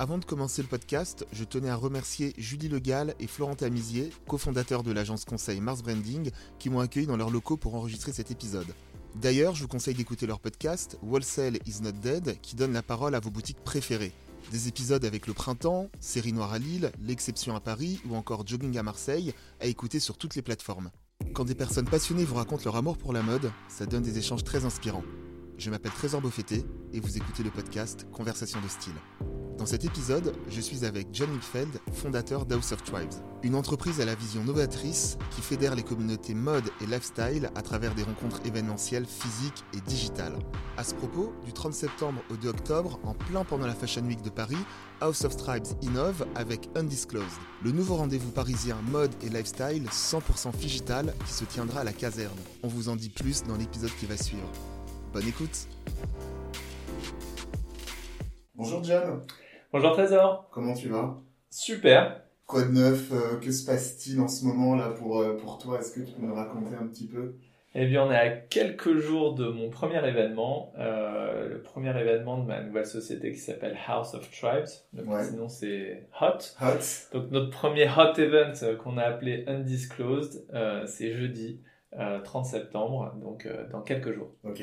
Avant de commencer le podcast, je tenais à remercier Julie Legal et Florent Tamizier, cofondateurs de l'agence conseil Mars Branding, qui m'ont accueilli dans leurs locaux pour enregistrer cet épisode. D'ailleurs, je vous conseille d'écouter leur podcast Wholesale is not dead, qui donne la parole à vos boutiques préférées. Des épisodes avec le printemps, Série Noire à Lille, L'exception à Paris ou encore Jogging à Marseille, à écouter sur toutes les plateformes. Quand des personnes passionnées vous racontent leur amour pour la mode, ça donne des échanges très inspirants. Je m'appelle Trésor Beaufetté et vous écoutez le podcast Conversation de style. Dans cet épisode, je suis avec John Milfeld, fondateur d'House of Tribes, une entreprise à la vision novatrice qui fédère les communautés mode et lifestyle à travers des rencontres événementielles physiques et digitales. À ce propos, du 30 septembre au 2 octobre, en plein pendant la Fashion Week de Paris, House of Tribes innove avec Undisclosed, le nouveau rendez-vous parisien mode et lifestyle 100% digital qui se tiendra à la caserne. On vous en dit plus dans l'épisode qui va suivre. Bonne écoute Bonjour John Bonjour Trésor. Comment tu vas? Super. Quoi de neuf? Euh, Que se passe-t-il en ce moment là pour, euh, pour toi? Est-ce que tu peux nous raconter un petit peu? Eh bien, on est à quelques jours de mon premier événement, euh, le premier événement de ma nouvelle société qui s'appelle House of Tribes. Le Ouais. petit nom c'est Hot. Hot Donc notre premier Hot Event euh, qu'on a appelé Undisclosed, euh, c'est jeudi euh, 30 septembre, donc euh, dans quelques jours. Ok.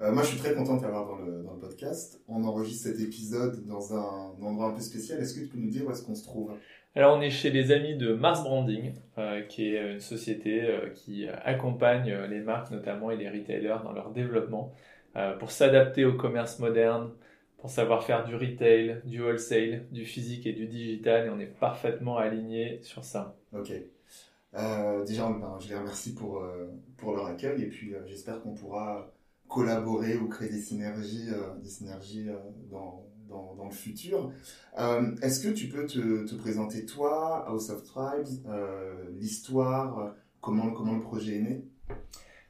Euh, moi je suis très content de t'avoir dans le, dans le podcast. On enregistre cet épisode dans un endroit un peu spécial. Est-ce que tu peux nous dire où est-ce qu'on se trouve? Alors on est chez les amis de Mars Branding, euh, qui est une société euh, qui accompagne les marques notamment et les retailers dans leur développement pour s'adapter au commerce moderne, pour savoir faire du retail, du wholesale, du physique et du digital et on est parfaitement aligné sur ça. Ok. Déjà, ben, je les remercie pour, pour leur accueil et puis j'espère qu'on pourra collaborer ou créer des synergies, euh, des synergies euh, dans, dans, dans le futur. Euh, Est-ce que tu peux te, te présenter toi, House of Tribes, l'histoire, comment, comment le projet est né?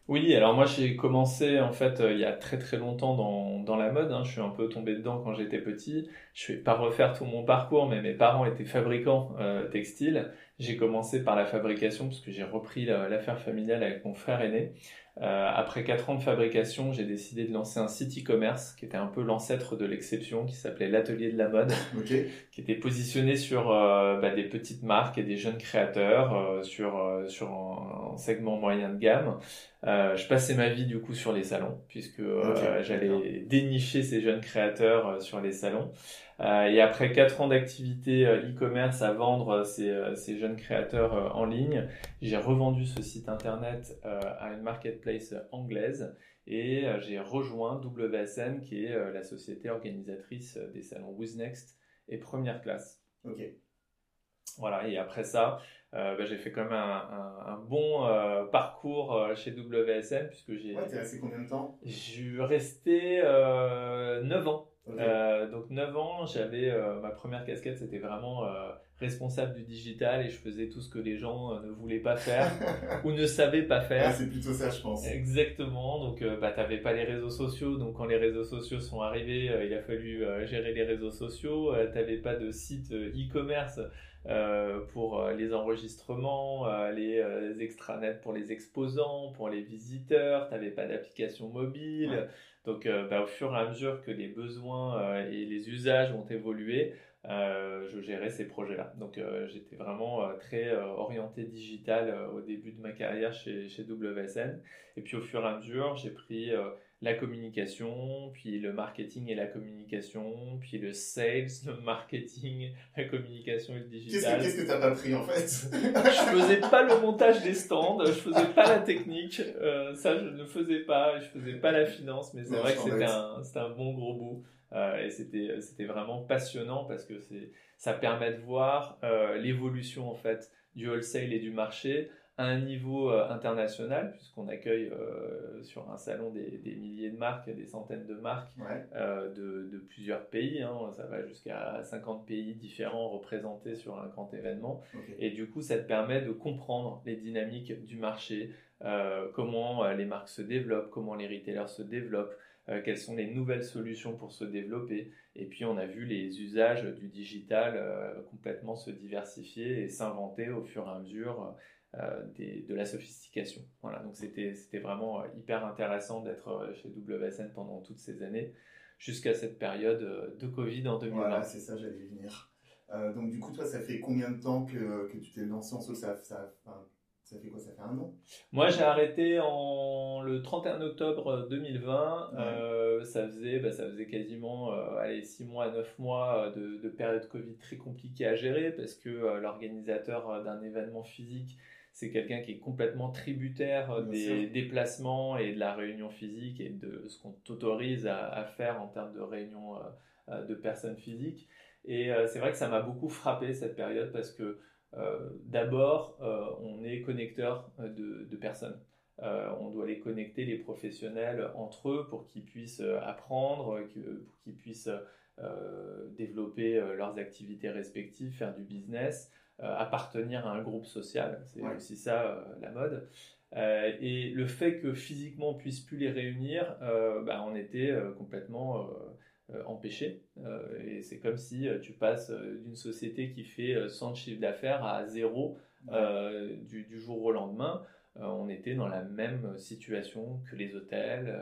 Oui, alors moi j'ai commencé en fait il y a très très longtemps dans, dans la mode. hein. Je suis un peu tombé dedans quand j'étais petit. Je vais pas refaire tout mon parcours, mais mes parents étaient fabricants textiles. J'ai commencé par la fabrication parce que j'ai repris la- l'affaire familiale avec mon frère aîné. Euh, après quatre ans de fabrication, j'ai décidé de lancer un site e-commerce qui était un peu l'ancêtre de l'exception, qui s'appelait l'Atelier de la mode Ok. qui était positionné sur euh, bah, des petites marques et des jeunes créateurs euh, sur euh, sur un, un segment moyen de gamme. Euh, je passais ma vie du coup sur les salons puisque j'allais dénicher ces jeunes créateurs sur les salons. Euh, et après quatre ans d'activité euh, e-commerce à vendre euh, ces, ces jeunes créateurs en ligne, j'ai revendu ce site internet à une marketplace anglaise et j'ai rejoint WSN qui est la société organisatrice des salons Wiznext et première classe. Ok. Voilà, et après ça, euh, bah, j'ai fait quand même un, un- un bon euh, parcours euh, chez WSN puisque j'ai Ouais, t'es resté combien de temps? Je suis resté euh, 9 ans. Euh, donc 9 ans, j'avais euh, ma première casquette, c'était vraiment euh, responsable du digital et je faisais tout ce que les gens ne voulaient pas faire ou ne savaient pas faire. c'est plutôt ça, je pense. Exactement, donc euh, bah, t'avais pas les réseaux sociaux, donc quand les réseaux sociaux sont arrivés, euh, il a fallu euh, gérer les réseaux sociaux, t'avais pas de site e-commerce pour les enregistrements, les extranets pour les exposants, pour les visiteurs, t'avais pas d'application mobile, Ouais. Donc euh, bah, au fur et à mesure que les besoins euh, et les usages ont évolué, euh, je gérais ces projets-là. Donc j'étais vraiment très orienté digital au début de ma carrière chez, chez WSN. Et puis au fur et à mesure, j'ai pris la communication, puis le marketing et la communication, puis le sales, le marketing, la communication et le digital. que qu'est-ce que t'as pas pris en fait Je faisais pas le montage des stands, je faisais pas la technique, euh, ça je ne faisais pas, je faisais pas la finance, mais c'est vrai que c'était un, un bon gros bout. Euh, et c'était, c'était vraiment passionnant parce que c'est, ça permet de voir euh, l'évolution en fait du wholesale et du marché à un niveau euh, international puisqu'on accueille euh, sur un salon des, des milliers de marques, des centaines de marques Ouais. euh, de, de plusieurs pays. hein. Ça va jusqu'à 50 pays différents représentés sur un grand événement. Et du coup, ça te permet de comprendre les dynamiques du marché, euh, comment les marques se développent, comment les retailers se développent, quelles sont les nouvelles solutions pour se développer. Et puis, on a vu les usages du digital complètement se diversifier et s'inventer au fur et à mesure des- de la sophistication. Voilà, donc c'était vraiment euh, hyper intéressant d'être euh, chez WSN pendant toutes ces années. jusqu'à cette période de Covid en 2020. Voilà, c'est ça, j'allais venir. donc du coup, toi, ça fait combien de temps que, que tu t'es lancé en solo ça, ça, ça fait quoi? Ça fait un an? Moi, j'ai arrêté en le 31 octobre 2020. Euh, ça, faisait, bah, ça faisait quasiment euh, allez, 6 mois, 9 mois euh, de, de, période Covid très compliquée à gérer parce que l'organisateur d'un événement physique, c'est quelqu'un qui est complètement tributaire des déplacements et de la réunion physique et de ce qu'on t'autorise à, à, faire en termes de réunion de personnes physiques. Et c'est vrai que ça m'a beaucoup frappé cette période parce que euh, d'abord, euh, on est connecteur euh, de, personnes. on doit les connecter, les professionnels, entre eux pour qu'ils puissent apprendre, pour qu'ils puissent développer leurs activités respectives, faire du business, appartenir à un groupe social. C'est aussi ça la mode. et le fait que physiquement on puisse plus les réunir, bah, on était complètement euh, empêché. Euh, et c'est comme si euh, tu passes d'une société qui fait 100 de chiffre d'affaires à zéro du, jour au lendemain. on était dans la même situation que les hôtels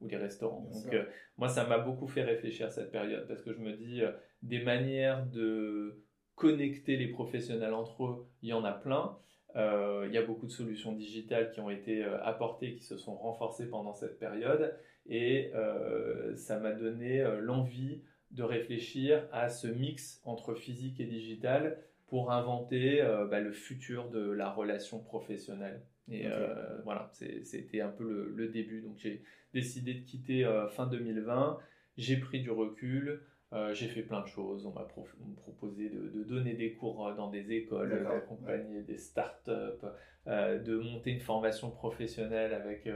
ou les restaurants. Donc moi, ça m'a beaucoup fait réfléchir cette période parce que je me dis des manières de connecter les professionnels entre eux, il y en a plein. il y a beaucoup de solutions digitales qui ont été apportées, qui se sont renforcées pendant cette période. Et euh, ça m'a donné euh, l'envie de réfléchir à ce mix entre physique et digital pour inventer euh, bah, le futur de la relation professionnelle. Et voilà, c'était un peu le, début. Donc j'ai décidé de quitter fin 2020. J'ai pris du recul. J'ai fait plein de choses. On m'a proposé de, donner des cours dans des écoles, d'accompagner des startups, de monter une formation professionnelle avec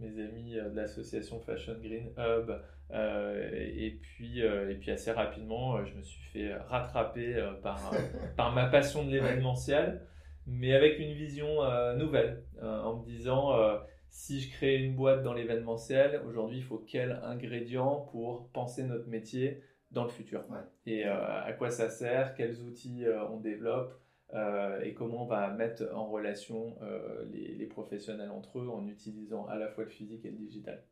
mes amis euh, de l'association Fashion Green Hub. Euh, et, puis, euh, et puis assez rapidement, je me suis fait rattraper par, par ma passion de l'événementiel, mais avec une vision nouvelle, en me disant si je crée une boîte dans l'événementiel, aujourd'hui, il faut quel ingrédient pour penser notre métier dans le futur Et à quoi ça sert Quels outils on développe euh, et comment on va mettre en relation euh, les, professionnels entre eux en utilisant à la fois le physique et le digital.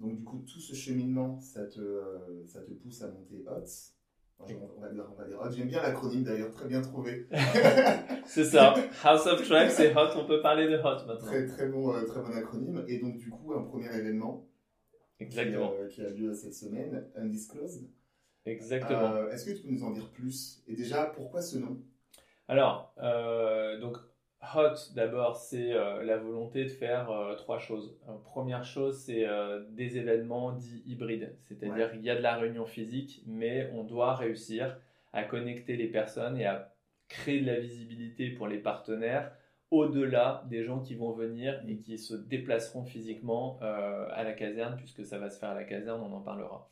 Donc du coup, tout ce cheminement, ça te, euh, ça te pousse à monter HOTS. on, va dire, on va dire HOTS. J'aime bien l'acronyme d'ailleurs, très bien trouvé. c'est ça. House of Track, c'est HOT. On peut parler de HOT maintenant. Très, très, bon, très bon acronyme. Et donc du coup, un premier événement Exactement. Qui, a lieu cette semaine, Undisclosed. Exactement. Est-ce que tu peux nous en dire plus? Et déjà, pourquoi ce nom? Alors, euh, donc Hot, d'abord, c'est euh, la volonté de faire euh, trois choses. première chose, c'est des événements dits hybrides, c'est-à-dire qu'il y a de la réunion physique, mais on doit réussir à connecter les personnes et à créer de la visibilité pour les partenaires au-delà des gens qui vont venir et qui se déplaceront physiquement à la caserne, puisque ça va se faire à la caserne, on en parlera.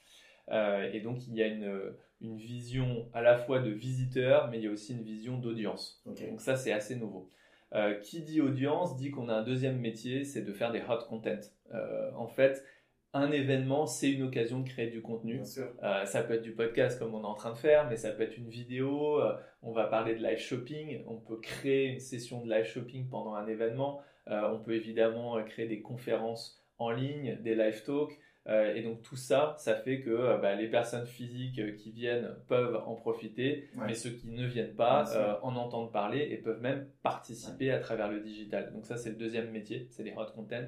Et donc, il y a une une vision à la fois de visiteur, mais il y a aussi une vision d'audience. Donc ça, c'est assez nouveau. Euh, qui dit audience dit qu'on a un deuxième métier, c'est de faire des hot content. Euh, en fait, un événement, c'est une occasion de créer du contenu. Euh, ça peut être du podcast comme on est en train de faire, mais ça peut être une vidéo. on va parler de live shopping. On peut créer une session de live shopping pendant un événement. on peut évidemment créer des conférences en ligne, des live talks. Euh, et donc tout ça, ça fait que euh, bah, les personnes physiques euh, qui viennent peuvent en profiter, mais ceux qui ne viennent pas en entendent parler et peuvent même participer à travers le digital. Donc ça, c'est le deuxième métier, c'est les hot content.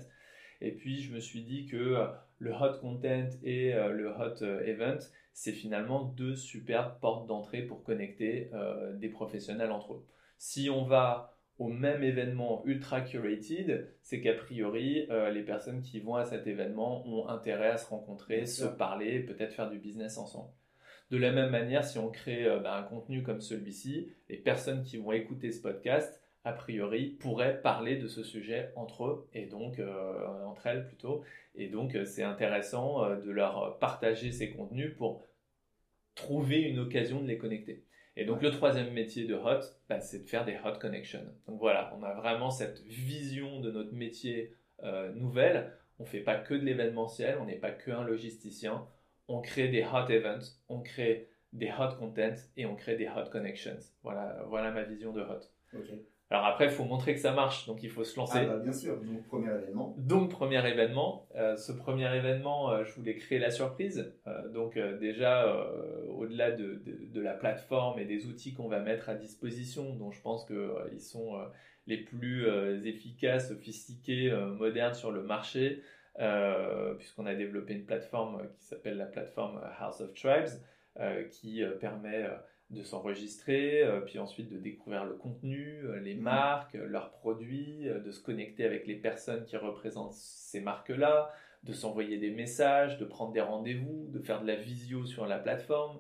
Et puis je me suis dit que le hot content et le hot event, c'est finalement deux superbes portes d'entrée pour connecter des professionnels entre eux. Si on va au même événement ultra curated, c'est qu'a priori, euh, les personnes qui vont à cet événement ont intérêt à se rencontrer, se parler, peut-être faire du business ensemble. De la même manière, si on crée euh, bah, un contenu comme celui-ci, les personnes qui vont écouter ce podcast, a priori, pourraient parler de ce sujet entre eux et donc euh, entre elles plutôt. Et donc, c'est intéressant de leur partager ces contenus pour trouver une occasion de les connecter. Et donc le troisième métier de Hot, bah, c'est de faire des Hot Connections. Donc voilà, on a vraiment cette vision de notre métier euh, nouvelle. On ne fait pas que de l'événementiel, on n'est pas que un logisticien. On crée des Hot Events, on crée des Hot Contents et on crée des Hot Connections. Voilà, voilà ma vision de Hot. Alors après, il faut montrer que ça marche, donc il faut se lancer. Ah bah bien sûr, donc premier événement. Donc premier événement. Euh, ce premier événement, euh, je voulais créer la surprise. Euh, donc déjà, au-delà de, de, la plateforme et des outils qu'on va mettre à disposition, dont je pense qu'ils sont les plus efficaces, sophistiqués, modernes sur le marché, puisqu'on a développé une plateforme qui s'appelle la plateforme House of Tribes, qui permet de s'enregistrer, euh, puis ensuite de découvrir le contenu, euh, les mhm. marques, euh, leurs produits, de se connecter avec les personnes qui représentent ces marques-là, de s'envoyer des messages, de prendre des rendez-vous, de faire de la visio sur la plateforme.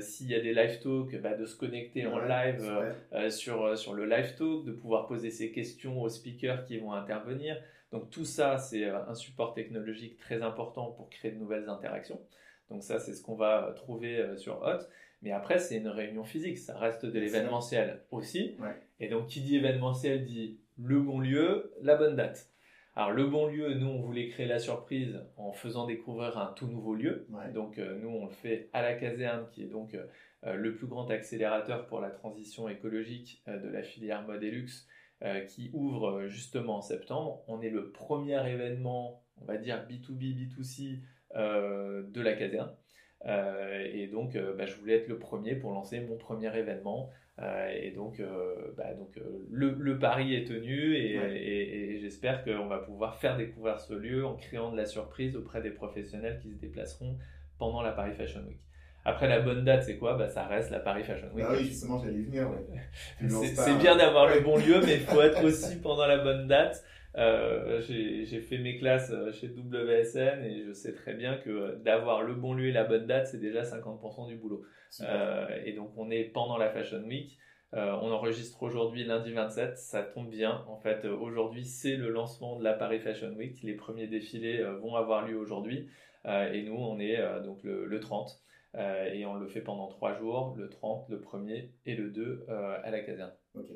S'il y a des live talks, bah, de se connecter en live sur, sur le live talk, de pouvoir poser ses questions aux speakers qui vont intervenir. Donc tout ça, c'est un support technologique très important pour créer de nouvelles interactions. Donc ça, c'est ce qu'on va trouver sur Hot. Mais après, c'est une réunion physique, ça reste de l'événementiel aussi. Et donc, qui dit événementiel dit le bon lieu, la bonne date. Alors, le bon lieu, nous, on voulait créer la surprise en faisant découvrir un tout nouveau lieu. Donc, euh, nous, on le fait à la caserne, qui est donc euh, le plus grand accélérateur pour la transition écologique euh, de la filière Modelux, qui ouvre justement en septembre. On est le premier événement, on va dire B2B, B2C de la caserne. Euh, et donc, euh, bah, je voulais être le premier pour lancer mon premier événement. Euh, et donc, bah, donc le, le, pari est tenu et, j'espère qu'on va pouvoir faire découvrir ce lieu en créant de la surprise auprès des professionnels qui se déplaceront pendant la Paris Fashion Week. Après, la bonne date, c'est quoi? Bah, Ça reste la Paris Fashion Week. Ah oui, justement, j'allais venir. c'est bien d'avoir le bon lieu, mais il faut être aussi pendant la bonne date. Euh, j'ai fait mes classes euh, chez WSN et je sais très bien que d'avoir le bon lieu et la bonne date, c'est déjà 50% du boulot. Euh, et donc on est pendant la Fashion Week. on enregistre aujourd'hui lundi 27, ça tombe bien. En fait, aujourd'hui c'est le lancement de la Paris Fashion Week. Les premiers défilés vont avoir lieu aujourd'hui et nous on est donc le, le 30 et on le fait pendant trois jours, le 30, le 1er et le 2 à la caserne. Ok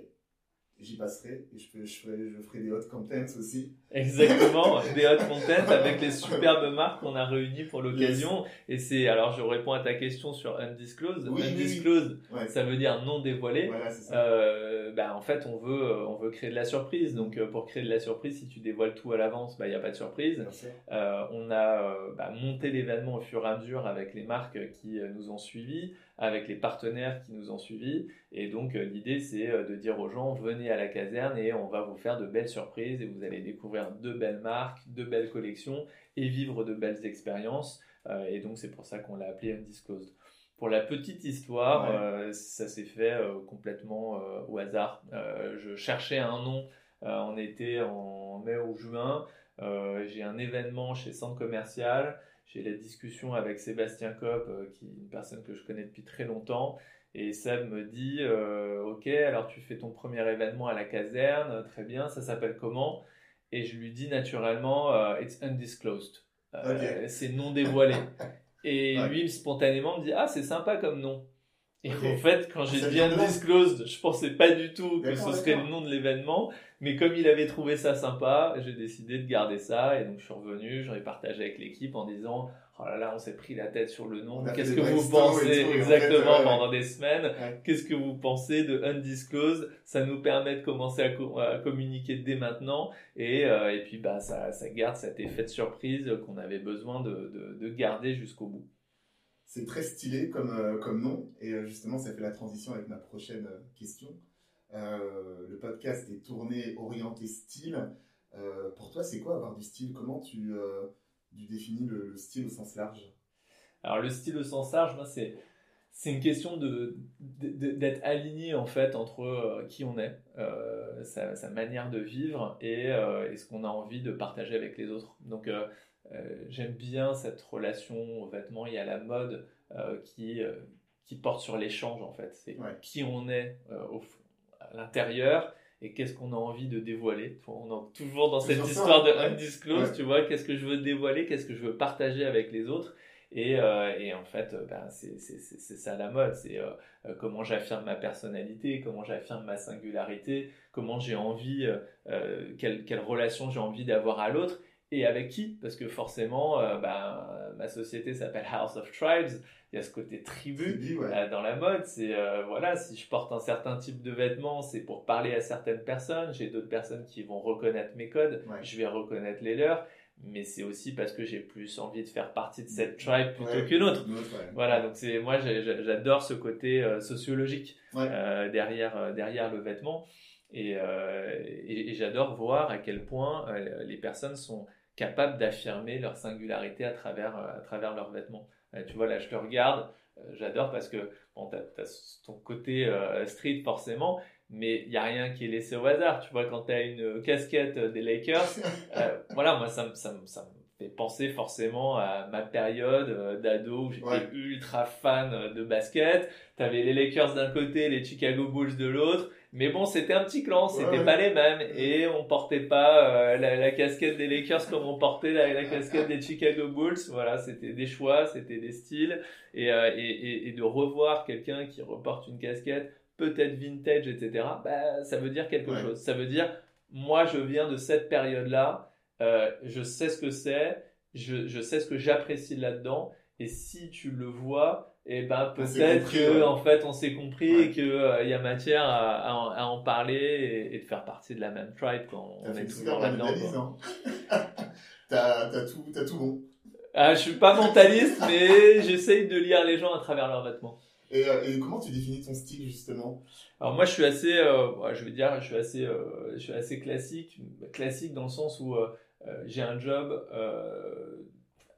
j'y passerai et je, ferai, je ferai des hot contents aussi. Exactement, des hot contents avec les superbes marques qu'on a réunies pour l'occasion. Et c'est, alors je réponds à ta question sur undisclosed. undisclosed, ça veut dire non dévoilé. Euh, bah, en fait, on veut, on veut créer de la surprise. Donc, euh, pour créer de la surprise, si tu dévoiles tout à l'avance, bah, il n'y a pas de surprise. Euh, on a bah, monté l'événement au fur et à mesure avec les marques qui nous ont suivis avec les partenaires qui nous ont suivis. Et donc euh, l'idée c'est euh, de dire aux gens venez à la caserne et on va vous faire de belles surprises et vous allez découvrir de belles marques, de belles collections et vivre de belles expériences. Euh, et donc c'est pour ça qu'on l'a appelé Undisclosed. Pour la petite histoire, ça s'est fait complètement au hasard. je cherchais un nom, on était en mai ou juin, j'ai un événement chez Centre Commercial j'ai la discussion avec Sébastien Kopp, euh, qui est une personne que je connais depuis très longtemps. Et Seb me dit euh, Ok, alors tu fais ton premier événement à la caserne, très bien, ça s'appelle comment? Et je lui dis naturellement euh, It's undisclosed. C'est non dévoilé. Et lui, spontanément, me dit Ah, c'est sympa comme nom. Et en fait, quand j'ai dit undisclosed, je pensais pas du tout que ce serait le nom de l'événement. Mais comme il avait trouvé ça sympa, j'ai décidé de garder ça. Et donc, je suis revenu, j'en ai partagé avec l'équipe en disant Oh là là, on s'est pris la tête sur le nom. Qu'est-ce que vous pensez exactement pendant des semaines Qu'est-ce que vous pensez de Undisclosed? Ça nous permet de commencer à, communiquer dès maintenant. Et, euh, et puis, bah, ça, ça garde cet effet de surprise qu'on avait besoin de, de, de garder jusqu'au bout. C'est très stylé comme, euh, comme nom. Et euh, justement, ça fait la transition avec ma prochaine question. Euh, le podcast est tourné, orienté style. Pour toi, c'est quoi avoir du style? Comment tu, euh, définis le, style au sens large? Alors, le style au sens large, moi, c'est c'est une question de, d'être aligné en fait entre qui on est, sa, manière de vivre et, ce qu'on a envie de partager avec les autres. Donc j'aime bien cette relation aux vêtements et à la mode qui, qui porte sur l'échange en fait. C'est qui on est au, l'intérieur et qu'est-ce qu'on a envie de dévoiler. On est toujours dans cette histoire de undisclosed, tu vois, qu'est-ce que je veux dévoiler, qu'est-ce que je veux partager avec les autres. Et, euh, et en fait, euh, ben, c'est ça la mode, c'est euh, comment j'affirme ma personnalité, comment j'affirme ma singularité, comment j'ai envie, quelle, quelle relation j'ai envie d'avoir à l'autre. Et avec qui? Parce que forcément, euh, ben, ma société s'appelle House of Tribes. Il y a ce côté tribu, euh, dans la mode. C'est euh, voilà, si je porte un certain type de vêtements, c'est pour parler à certaines personnes. J'ai d'autres personnes qui vont reconnaître mes codes. Je vais reconnaître les leurs. Mais c'est aussi parce que j'ai plus envie de faire partie de cette tribe plutôt qu'une autre. Voilà, donc c'est moi j'adore ce côté sociologique derrière derrière le vêtement. Et, et j'adore voir à quel point les personnes sont capables d'affirmer leur singularité à travers, euh, à travers leurs vêtements. Euh, tu vois, là, je te regarde, euh, j'adore parce que bon, tu as, ton côté street forcément, mais il n'y a rien qui est laissé au hasard. Tu vois, quand tu as une casquette des Lakers, voilà, moi, ça, ça, ça, me fait penser forcément à ma période d'ado où j'étais ultra fan de basket. Tu avais les Lakers d'un côté, les Chicago Bulls de l'autre. Mais bon, c'était un petit clan, c'était pas les mêmes. Et on portait pas euh, la, casquette des Lakers comme on portait la, casquette des Chicago Bulls. Voilà, c'était des choix, c'était des styles. Et, euh, et, et, de revoir quelqu'un qui reporte une casquette, peut-être vintage, etc., bah, ça veut dire quelque chose. Ça veut dire, moi, je viens de cette période-là, euh, je sais ce que c'est, je, je sais ce que j'apprécie là-dedans. Et si tu le vois, et ben peut-être que en fait on s'est compris et qu'il euh, y a matière à, à, en parler et, de faire partie de la même tribe quand on est toujours là-dedans. Hein. t'as tout, as tout bon. Ah, je suis pas mentaliste, mais j'essaye de lire les gens à travers leurs vêtements. Et, euh, et, comment tu définis ton style justement? Alors moi je suis assez, euh, je veux dire, je suis assez, je suis assez classique, classique dans le sens où j'ai un job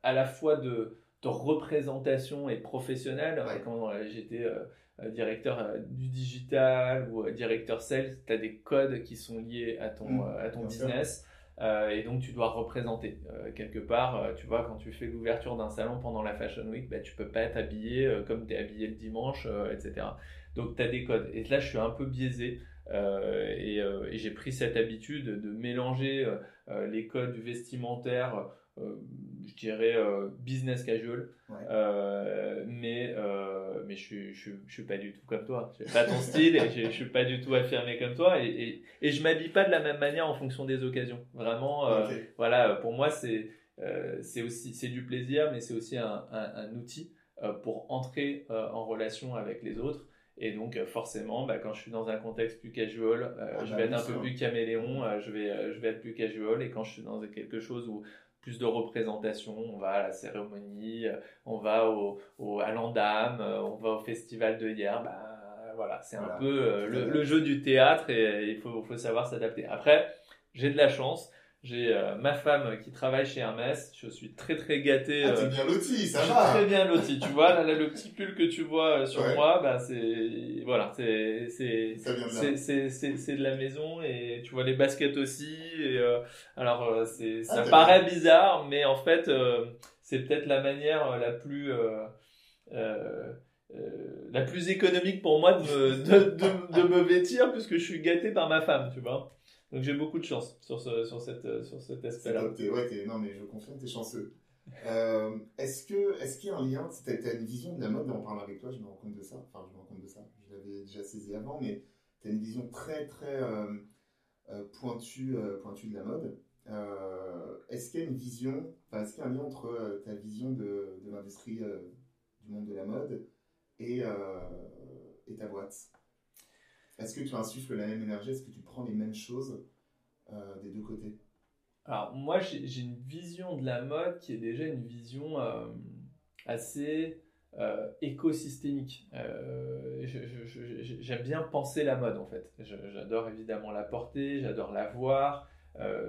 à la fois de de représentation et professionnelle. Quand euh, j'étais euh, euh, directeur du digital ou directeur sales, tu as des codes qui sont liés à ton, mmh, à ton business. et donc tu dois représenter quelque part. tu vois, quand tu fais l'ouverture d'un salon pendant la Fashion Week, bah, tu peux pas être habillé comme tu es habillé le dimanche, etc. Donc tu as des codes. Et là, je suis un peu biaisé. et, et j'ai pris cette habitude de mélanger les codes vestimentaires je dirais euh, business casual. Euh, mais mais je, je, je, suis pas du tout comme toi. J'ai pas ton style et je, je, suis pas du tout affirmé comme toi. Et, et, et je m'habille pas de la même manière en fonction des occasions. Vraiment voilà pour moi c'est c'est aussi c'est du plaisir mais c'est aussi un, un, outil pour entrer en relation avec les autres. Et donc forcément, bah, quand je suis dans un contexte plus casual, ah je bah vais être un peu plus caméléon, je, vais, je vais être plus casual. Et quand je suis dans quelque chose où plus de représentation. On va à la cérémonie, euh, on va au, au à l'Andam, euh, on va au festival de hier. Bah, voilà, c'est un peu euh, le, le, jeu du théâtre et il faut, faut savoir s'adapter. Après, j'ai de la chance. J'ai euh, ma femme qui travaille chez Hermès. Je suis très très gâté. Ah, t'es bien loti, ça je va. Très bien loti. Tu vois, là, le petit pull que tu vois euh, sur moi, bah, c'est voilà, c'est c'est c'est c'est de la maison et tu vois les baskets aussi. Et, euh, alors c'est ah, ça paraît bizarre, mais en fait c'est peut-être la manière la plus la plus économique pour moi de me, de, de, de me vêtir puisque je suis gâté par ma femme, tu vois. Donc j'ai beaucoup de chance sur, ce, sur, cette, euh, sur cet aspect-là. Ouais, non, mais je confirme, t'es chanceux. euh, est-ce que est-ce qu'il y a un lien Tu as, une vision de la mode, on parle avec toi, je me rends compte de ça. Enfin, je me rends compte de ça. Je l'avais déjà saisi avant, mais tu as une vision très très euh, euh, pointue, pointue de la mode. est-ce qu'il y a une vision, enfin, est-ce qu'il y a un lien entre ta vision de, de l'industrie du monde de la mode et, et ta boîte? Est-ce que tu insuffles la même énergie? Est-ce que tu prends les mêmes choses euh, des deux côtés? Alors moi j'ai une vision de la mode qui est déjà une vision euh, assez euh, écosystémique. J'aime bien penser la mode en fait. J'adore évidemment la porter, j'adore la voir,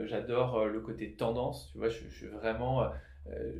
j'adore le côté tendance. Tu vois, je, je suis vraiment euh,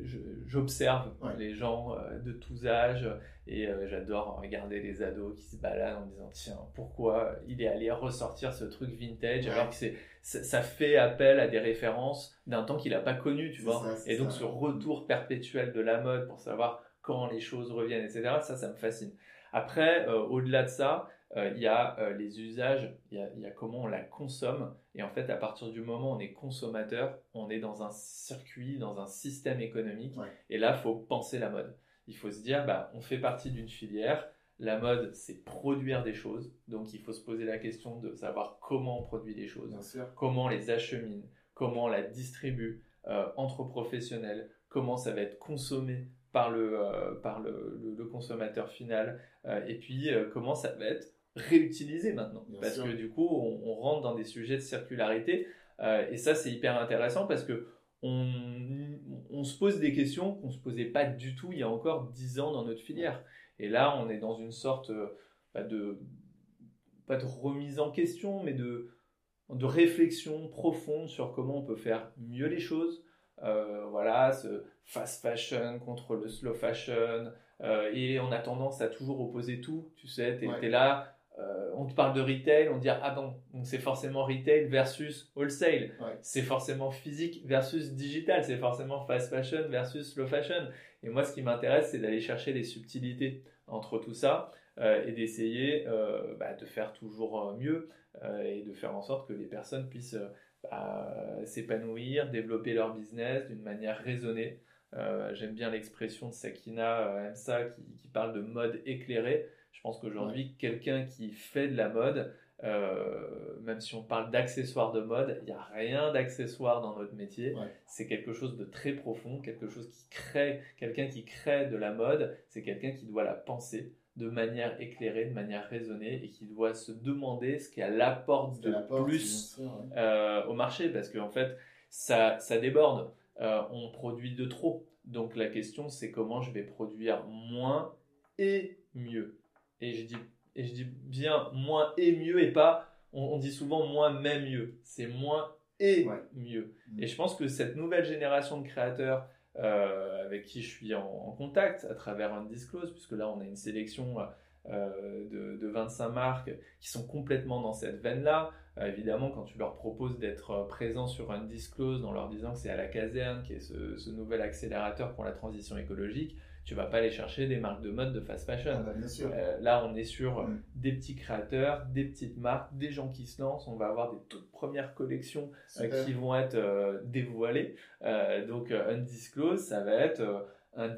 j'observe les gens euh, de tous âges et euh, j'adore regarder les ados qui se baladent en disant tiens pourquoi il est allé ressortir ce truc vintage alors que c'est ça fait appel à des références d'un temps qu'il n'a pas connu tu vois. et donc ce retour perpétuel de la mode pour savoir quand les choses reviennent etc ça ça me fascine. Après au-delà de ça il y a euh, les usages, il y a, comment on la consomme. Et en fait, à partir du moment où on est consommateur, on est dans un circuit, dans un système économique. Et là, il faut penser la mode. Il faut se dire, bah, on fait partie d'une filière. La mode, c'est produire des choses. Donc, il faut se poser la question de savoir comment on produit des choses, comment on les achemine, comment on la distribue, entre professionnels, comment ça va être consommé par le, par le, consommateur final, et puis comment ça va être réutilisé maintenant. parce que du coup, on, rentre dans des sujets de circularité, et ça c'est hyper intéressant parce que on, se pose des questions qu'on ne se posait pas du tout il y a encore 10 ans dans notre filière. Et là, on est dans une sorte bah, de, pas de remise en question, mais de, de réflexion profonde sur comment on peut faire mieux les choses. Euh, voilà, ce fast fashion contre le slow fashion. Euh, et on a tendance à toujours opposer tout. Tu sais, tu es, là, euh, on te parle de retail, on dit ah bon, donc c'est forcément retail versus wholesale, c'est forcément physique versus digital, c'est forcément fast fashion versus slow fashion. Et moi, ce qui m'intéresse, c'est d'aller chercher les subtilités entre tout ça euh, et d'essayer euh, bah, de faire toujours mieux et de faire en sorte que les personnes puissent bah, s'épanouir, développer leur business d'une manière raisonnée. J'aime bien l'expression de Sakina Msa qui, qui parle de mode éclairé. Je pense qu'aujourd'hui, quelqu'un qui fait de la mode, euh, même si on parle d'accessoires de mode, il n'y a rien d'accessoire dans notre métier. C'est quelque chose de très profond, quelque chose qui crée, quelqu'un qui crée de la mode, c'est quelqu'un qui doit la penser de manière éclairée, de manière raisonnée et qui doit se demander ce qu'elle apporte de plus euh, au marché parce qu'en fait, ça, ça déborde. Euh, on produit de trop. Donc la question, c'est comment je vais produire moins et mieux. Et je dis, et je dis bien moins et mieux et pas, on, dit souvent moins mais mieux. C'est moins et mieux. Mm. Et je pense que cette nouvelle génération de créateurs euh, avec qui je suis en, contact à travers un disclose, puisque là on a une sélection euh, de, de, 25 marques qui sont complètement dans cette veine-là. Euh, évidemment, quand tu leur proposes d'être présent sur un disclose en leur disant que c'est à la caserne, qui est ce, ce nouvel accélérateur pour la transition écologique, tu vas pas aller chercher des marques de mode de fast fashion. Ah bah, euh, là, on est sur mm. des petits créateurs, des petites marques, des gens qui se lancent. On va avoir des toutes premières collections euh, qui vont être euh, dévoilées. donc, Undisclosed, ça va être un,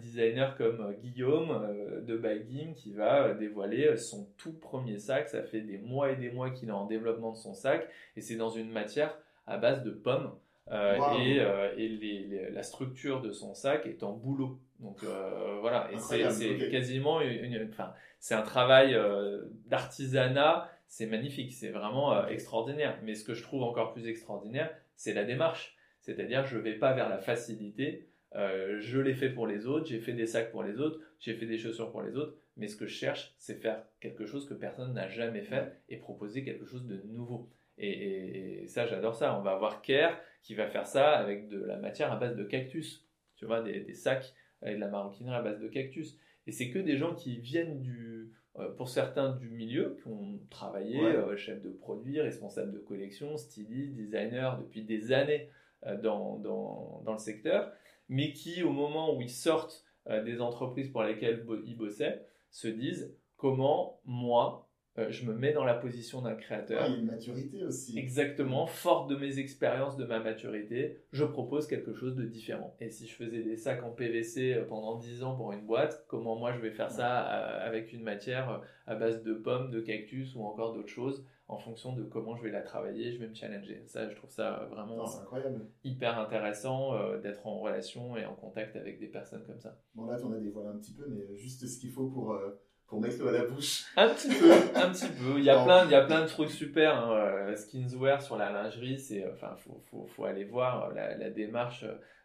designer comme Guillaume de Bagging qui va dévoiler son tout premier sac. Ça fait des mois et des mois qu'il est en développement de son sac et c'est dans une matière à base de pommes. Et, et la structure de son sac est en boulot. Donc euh, voilà, et c'est quasiment une, enfin, c'est un travail euh, d'artisanat, c'est magnifique, c'est vraiment euh, extraordinaire. Mais ce que je trouve encore plus extraordinaire, c'est la démarche. C'est-à-dire, je vais pas vers la facilité. je l'ai fait pour les autres, j'ai fait des sacs pour les autres, j'ai fait des chaussures pour les autres. Mais ce que je cherche, c'est faire quelque chose que personne n'a jamais fait et proposer quelque chose de nouveau. Et, ça, j'adore ça. On va avoir Care qui va faire ça avec de la matière à base de cactus. Tu vois, des, des sacs avec de la maroquinerie à base de cactus. Et c'est que des gens qui viennent du, euh, pour certains du milieu, qui ont travaillé, euh, chef de produit, responsable de collection, styliste, designer depuis des années euh, dans, dans, dans, le secteur, mais qui, au moment où ils sortent des entreprises pour lesquelles ils bossaient, se disent comment moi, euh, je me mets dans la position d'un créateur. il y a une maturité aussi. Exactement, forte de mes expériences, de ma maturité, je propose quelque chose de différent. Et si je faisais des sacs en PVC euh, pendant 10 ans pour une boîte, comment moi je vais faire ça euh, avec une matière à base de pommes, de cactus ou encore d'autres choses en fonction de comment je vais la travailler, je vais me challenger. Ça, je trouve ça vraiment hyper intéressant d'être en relation et en contact avec des personnes comme ça. Bon là, tu en as dévoilé un petit peu, mais juste ce qu'il faut pour pour mettre l'eau à la bouche. Un petit peu, un petit peu. Il y a plein, il y a plein de trucs super. Hein. Euh, Skinswear sur la lingerie, c'est, euh, enfin, faut, faut, faut aller voir euh, la, la démarche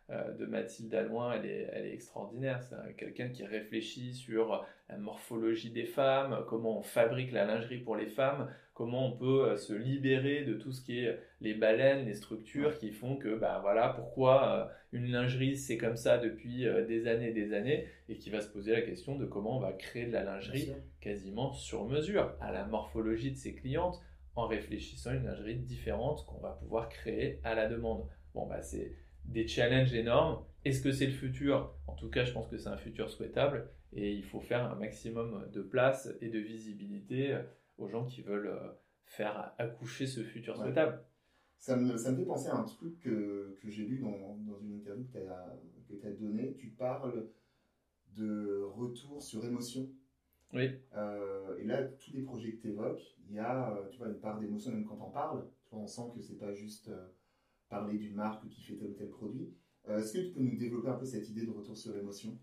de Mathilde Alloin, elle est, elle est extraordinaire. C'est quelqu'un qui réfléchit sur la morphologie des femmes, comment on fabrique la lingerie pour les femmes, comment on peut euh, se libérer de tout ce qui est les baleines, les structures qui font que, bah voilà, pourquoi euh, une lingerie c'est comme ça depuis euh, des années et des années, et qui va se poser la question de comment on va créer de la lingerie quasiment sur mesure, à la morphologie de ses clientes, en réfléchissant à une lingerie différente qu'on va pouvoir créer à la demande. Bon, bah c'est des challenges énormes. Est-ce que c'est le futur? En tout cas, je pense que c'est un futur souhaitable et il faut faire un maximum de place et de visibilité aux gens qui veulent euh, faire accoucher ce futur souhaitable. Ça me, ça me fait penser à un truc que, que j'ai lu dans, dans, une interview que tu as, donnée. Tu parles de retour sur émotion. Oui. Euh, et là, tous les projets que tu évoques, il y a euh, tu vois, une part d'émotion même quand on parle. Tu vois, on sent que c'est pas juste parler d'une marque qui fait tel ou tel produit. Est-ce que tu peux nous développer un peu cette idée de retour sur émotion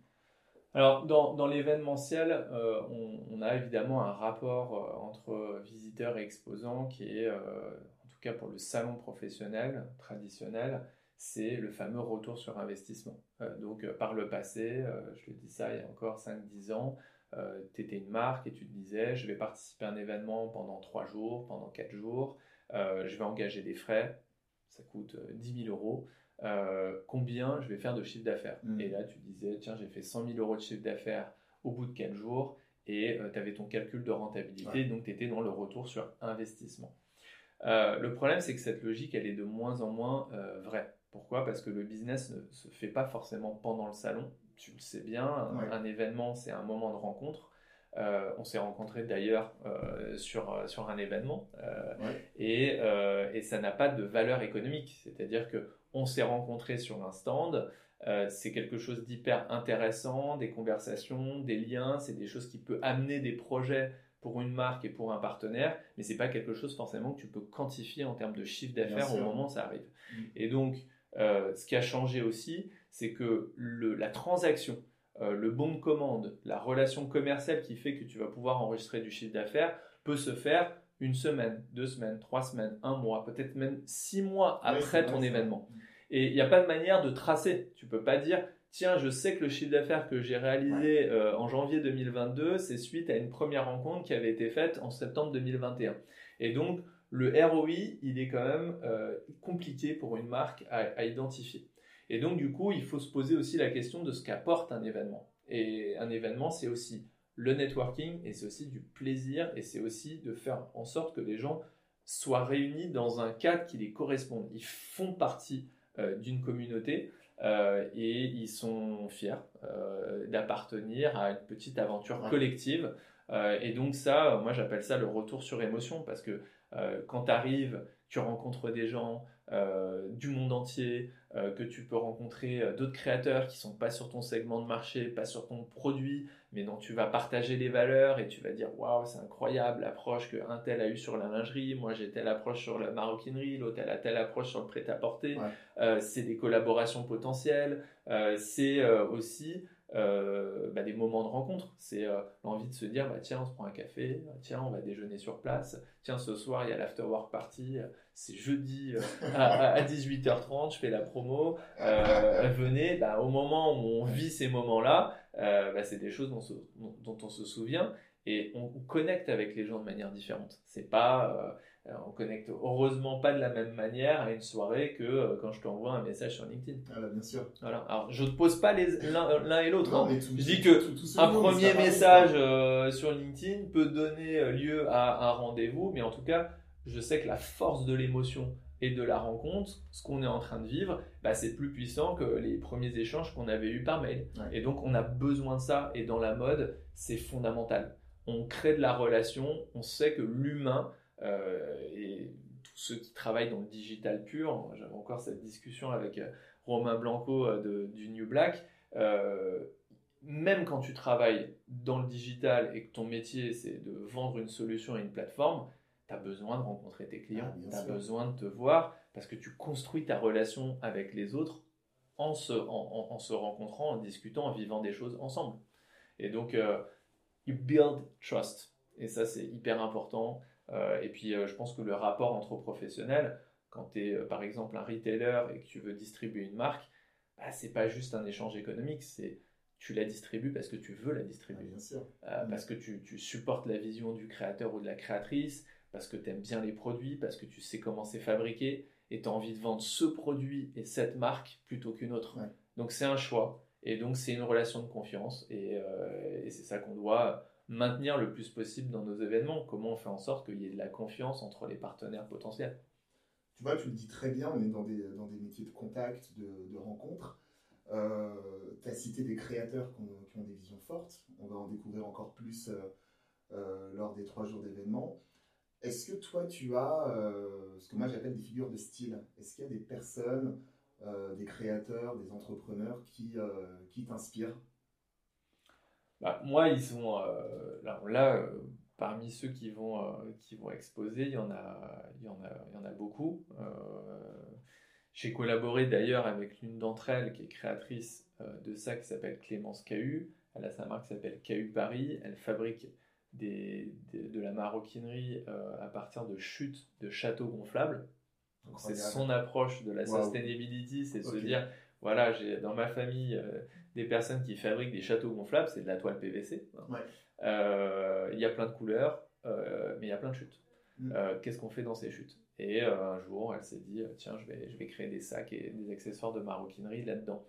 alors, dans, l'événementiel, on, on, a évidemment un rapport entre visiteurs et exposants qui est, en tout cas pour le salon professionnel traditionnel, c'est le fameux retour sur investissement. Euh, donc euh, par le passé, euh, je le dis ça il y a encore 5-10 ans, tu étais une marque et tu te disais je vais participer à un événement pendant 3 jours, pendant 4 jours, je vais engager des frais, ça coûte 10 000 euros. combien je vais faire de chiffre d'affaires? Mmh. Et là, tu disais, tiens, j'ai fait 100 000 euros de chiffre d'affaires au bout de 4 jours et tu avais ton calcul de rentabilité, donc tu étais dans le retour sur investissement. le problème, c'est que cette logique, elle est de moins en moins vraie. Pourquoi? Parce que le business ne se fait pas forcément pendant le salon. Tu le sais bien, un, événement, c'est un moment de rencontre. Euh, on s'est rencontrés d'ailleurs euh, sur, euh, sur un événement et, et, ça n'a pas de valeur économique. C'est-à-dire que on s'est rencontrés sur un stand, c'est quelque chose d'hyper intéressant, des conversations, des liens, c'est des choses qui peuvent amener des projets pour une marque et pour un partenaire, mais c'est pas quelque chose forcément que tu peux quantifier en termes de chiffre d'affaires au moment où ça arrive. Mm. Et donc, ce qui a changé aussi, c'est que la transaction, euh, le bon de commande, la relation commerciale qui fait que tu vas pouvoir enregistrer du chiffre d'affaires peut se faire une semaine, deux semaines, trois semaines, un mois, peut-être même six mois après ton événement. Et il n'y a pas de manière de tracer. Tu peux pas dire, tiens, je sais que le chiffre d'affaires que j'ai réalisé euh, en janvier 2022, c'est suite à une première rencontre qui avait été faite en septembre 2021. Et donc, le ROI, il est quand même euh, compliqué pour une marque à, identifier. Et donc, du coup, il faut se poser aussi la question de ce qu'apporte un événement. Et un événement, c'est aussi le networking, et c'est aussi du plaisir, et c'est aussi de faire en sorte que les gens soient réunis dans un cadre qui les corresponde. Ils font partie euh, d'une communauté euh, et ils sont fiers d'appartenir à une petite aventure collective. et donc ça, moi j'appelle ça le retour sur émotion parce que euh, quand tu arrives, tu rencontres des gens euh, du monde entier, euh, que tu peux rencontrer d'autres créateurs qui sont pas sur ton segment de marché, pas sur ton produit, mais dont tu vas partager les valeurs et tu vas dire waouh, c'est incroyable l'approche que un tel a eu sur la lingerie, moi j'ai telle approche sur la maroquinerie, l'autre a telle approche sur le prêt-à-porter. c'est des collaborations potentielles, c'est aussi euh, bah, des moments de rencontre. C'est euh, l'envie de se dire bah, tiens, on se prend un café, tiens, on va déjeuner sur place, tiens, ce soir il y a l'afterwork party, c'est jeudi euh, à, 18h30, je fais la promo. venez, bah, au moment où on vit ces moments-là, c'est des choses dont, dont, on se souvient et on, connecte avec les gens de manière différente. C'est pas on connecte heureusement pas de la même manière à une soirée que euh, quand je t'envoie un message sur LinkedIn. Ah bah, bien sûr. Voilà. Alors je ne pose pas l'un et l'autre. Hein. Je dis que un premier message euh, sur LinkedIn peut donner lieu à un rendez-vous, mais en tout cas, je sais que la force de l'émotion et de la rencontre, ce qu'on est en train de vivre, bah, c'est plus puissant que les premiers échanges qu'on avait eus par mail. Et donc on a besoin de ça. Et dans la mode, c'est fondamental. On crée de la relation, on sait que l'humain euh, et tous ceux qui travaillent dans le digital pur, j'avais encore cette discussion avec euh, Romain Blanco euh, du New Black, même quand tu travailles dans le digital et que ton métier c'est de vendre une solution et une plateforme, tu as besoin de rencontrer tes clients, ah, tu as besoin de te voir parce que tu construis ta relation avec les autres en se, en, se rencontrant, en discutant, en vivant des choses ensemble. Et donc, you build trust. Et ça, c'est hyper important. Euh, et puis, euh, je pense que le rapport entre professionnels, quand tu es euh, par exemple un retailer et que tu veux distribuer une marque, bah, c'est pas juste un échange économique, c'est tu la distribues parce que tu veux la distribuer. Ah, parce que tu, tu, supportes la vision du créateur ou de la créatrice, parce que tu aimes bien les produits, parce que tu sais comment c'est fabriqué, et tu as envie de vendre ce produit et cette marque plutôt qu'une autre. Donc c'est un choix, et donc c'est une relation de confiance, et, et c'est ça qu'on doit maintenir le plus possible dans nos événements Comment on fait en sorte qu'il y ait de la confiance entre les partenaires potentiels? Tu vois, tu le dis très bien, on est dans des, dans des métiers de contact, de, de rencontre. Euh, tu as cité des créateurs qui ont, des visions fortes. On va en découvrir encore plus euh, euh, lors des trois jours d'événements. Est-ce que toi, tu as ce que moi j'appelle des figures de style Est-ce qu'il y a des personnes, des créateurs, des entrepreneurs qui, qui t'inspirent? Bah, moi, ils sont euh, là, là euh, parmi ceux qui vont, euh, qui vont exposer, il y en a, il y en a, il y en a beaucoup. J'ai collaboré d'ailleurs avec l'une d'entre elles qui est créatrice de ça qui s'appelle Clémence Cahu. Elle a sa marque qui s'appelle Cahu Paris. Elle fabrique des, de la maroquinerie à partir de chutes de châteaux gonflables. C'est son approche de la sustainability, c'est de se dire voilà, j'ai dans ma famille des personnes qui fabriquent des châteaux gonflables, c'est de la toile PVC. Hein. Il y a plein de couleurs, mais il y a plein de chutes. Mm. Euh, qu'est-ce qu'on fait dans ces chutes? Et euh, un jour, elle s'est dit, tiens, je vais, je vais créer des sacs et des accessoires de maroquinerie là-dedans.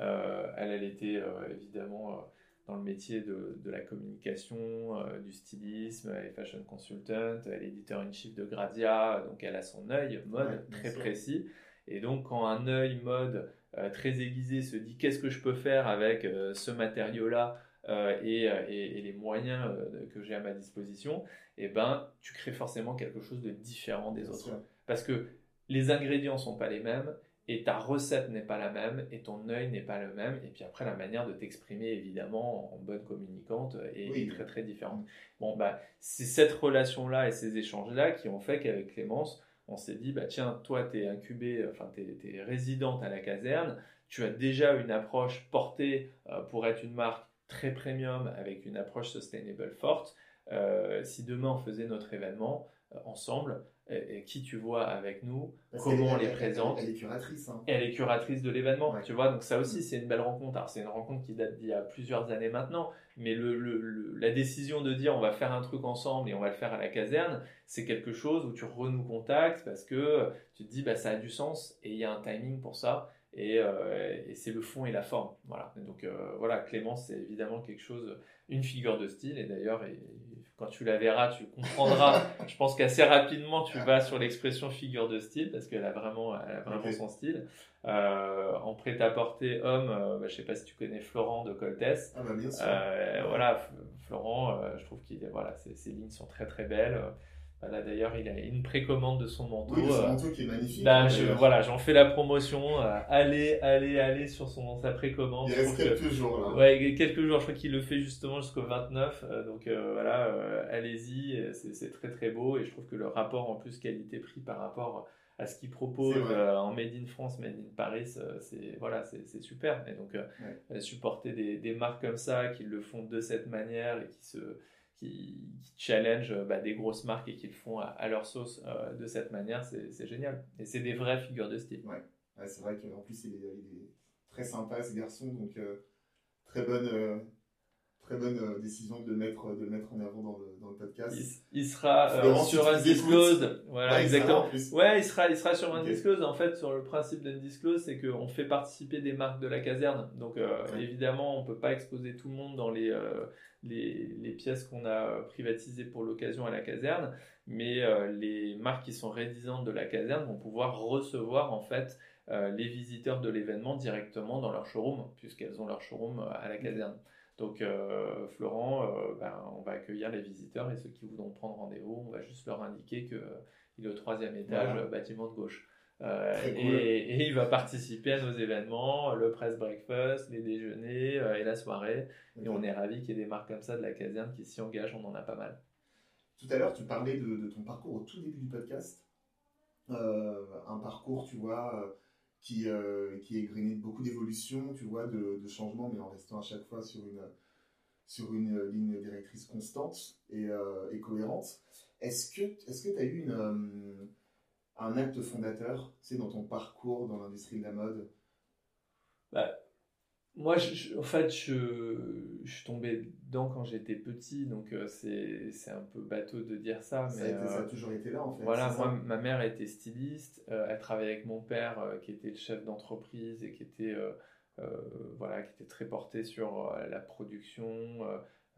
Euh, elle, elle était évidemment dans le métier de, de la communication, du stylisme, elle est fashion consultant, elle est éditeur in chief de Gradia, donc elle a son œil mode très précis. Et donc quand un œil mode très aiguisé se dit qu'est-ce que je peux faire avec ce matériau-là euh, euh, et, les moyens euh, que j'ai à ma disposition, et eh ben, tu crées forcément quelque chose de différent des autres. Parce que les ingrédients sont pas les mêmes, et ta recette n'est pas la même, et ton œil n'est pas le même, et puis après la manière de t'exprimer évidemment en bonne communicante est, très très différente. Bon bah c'est cette relation là et ces échanges là qui ont fait qu'avec Clémence on s'est dit bah tiens toi tu es incubé, enfin tu es, résidente à la caserne, tu as déjà une approche portée pour être une marque très premium avec une approche sustainable forte. Euh, si demain on faisait notre événement euh, ensemble, et, qui tu vois avec nous, comment on les présente. Elle, est curatrice. Hein. elle est curatrice de l'événement, tu vois. Donc ça aussi, mm. c'est une belle rencontre. Alors c'est une rencontre qui date d'il y a plusieurs années maintenant, mais le, la décision de dire on va faire un truc ensemble et on va le faire à la caserne, c'est quelque chose où tu renoues contact parce que tu te dis bah ça a du sens et il y a un timing pour ça. Euh, et, c'est le fond et la forme. Voilà. donc euh, voilà, Clémence, c'est évidemment quelque chose, une figure de style. Et d'ailleurs, quand tu la verras, tu comprendras. je pense qu'assez rapidement, tu vas sur l'expression figure de style parce qu'elle a vraiment, elle a vraiment son style. Euh, en prêt-à-porter homme, bah, je ne sais pas si tu connais Florent de Coltès. Ah bah bien sûr. voilà, Florent, je trouve qu'il voilà, ses lignes sont très très belles. Voilà, d'ailleurs, il a une précommande de son manteau. Oui, son euh, manteau qui est magnifique. Ben, voilà, j'en fais la promotion. Euh, allez, allez, allez sur son, sa précommande. Il reste quelques jours là. Ouais, quelques jours. Je crois qu'il le fait justement jusqu'au 29. Euh, donc voilà, allez-y. C'est très très beau et je trouve que le rapport en plus qualité-prix par rapport à ce qu'il propose en Made in France, Made in Paris, c'est voilà, c'est super. Et donc supporter des, des marques comme ça qui le font de cette manière et qui se qui, challenge euh, bah, des grosses marques et qui le font à, leur sauce euh, de cette manière, c'est génial. Et c'est des vraies figures de style. Ouais, c'est vrai qu'en plus, il est, très sympa ce garçon, donc euh, très bonne. Très bonne décision de le mettre, de mettre en avant dans le, dans le podcast. Il, sera sur un disclose. Voilà, exactement. ouais, il sera, il sera sur un disclose. En fait, sur le principe d'un disclose, c'est qu'on fait participer des marques de la caserne. Donc, évidemment, on peut pas exposer tout le monde dans les, les, pièces qu'on a privatisées pour l'occasion à la caserne, mais euh, les marques qui sont résidantes de la caserne vont pouvoir recevoir en fait euh, les visiteurs de l'événement directement dans leur showroom, puisqu'elles ont leur showroom euh, à la caserne. Donc Florent, ben, on va accueillir les visiteurs et ceux qui voudront prendre rendez-vous, on va juste leur indiquer qu'il est au troisième étage, bâtiment de gauche. Euh, et, il va participer à nos événements, le press breakfast, les déjeuners euh, et la soirée. Et on est ravis qu'il y ait des marques comme ça de la caserne qui s'y engagent, on en a pas mal. Tout à l'heure, tu parlais de, ton parcours au tout début du podcast. Euh, un parcours, tu vois, qui, qui est grainé de beaucoup d'évolutions, tu vois, de, changements, mais en restant à chaque fois sur une, sur une ligne directrice constante et, et cohérente. Est-ce que tu as eu une un acte fondateur, c'est dans ton parcours dans l'industrie de la mode? Bah, Moi, en fait, je, je, suis tombé dedans quand j'étais petit, donc euh, c'est un peu bateau de dire ça. Mais, ça, a, ça a toujours été là, en fait. Voilà, moi, ma mère était styliste, euh, elle travaillait avec mon père, euh, qui était le chef d'entreprise et qui était, voilà, qui était très porté sur la production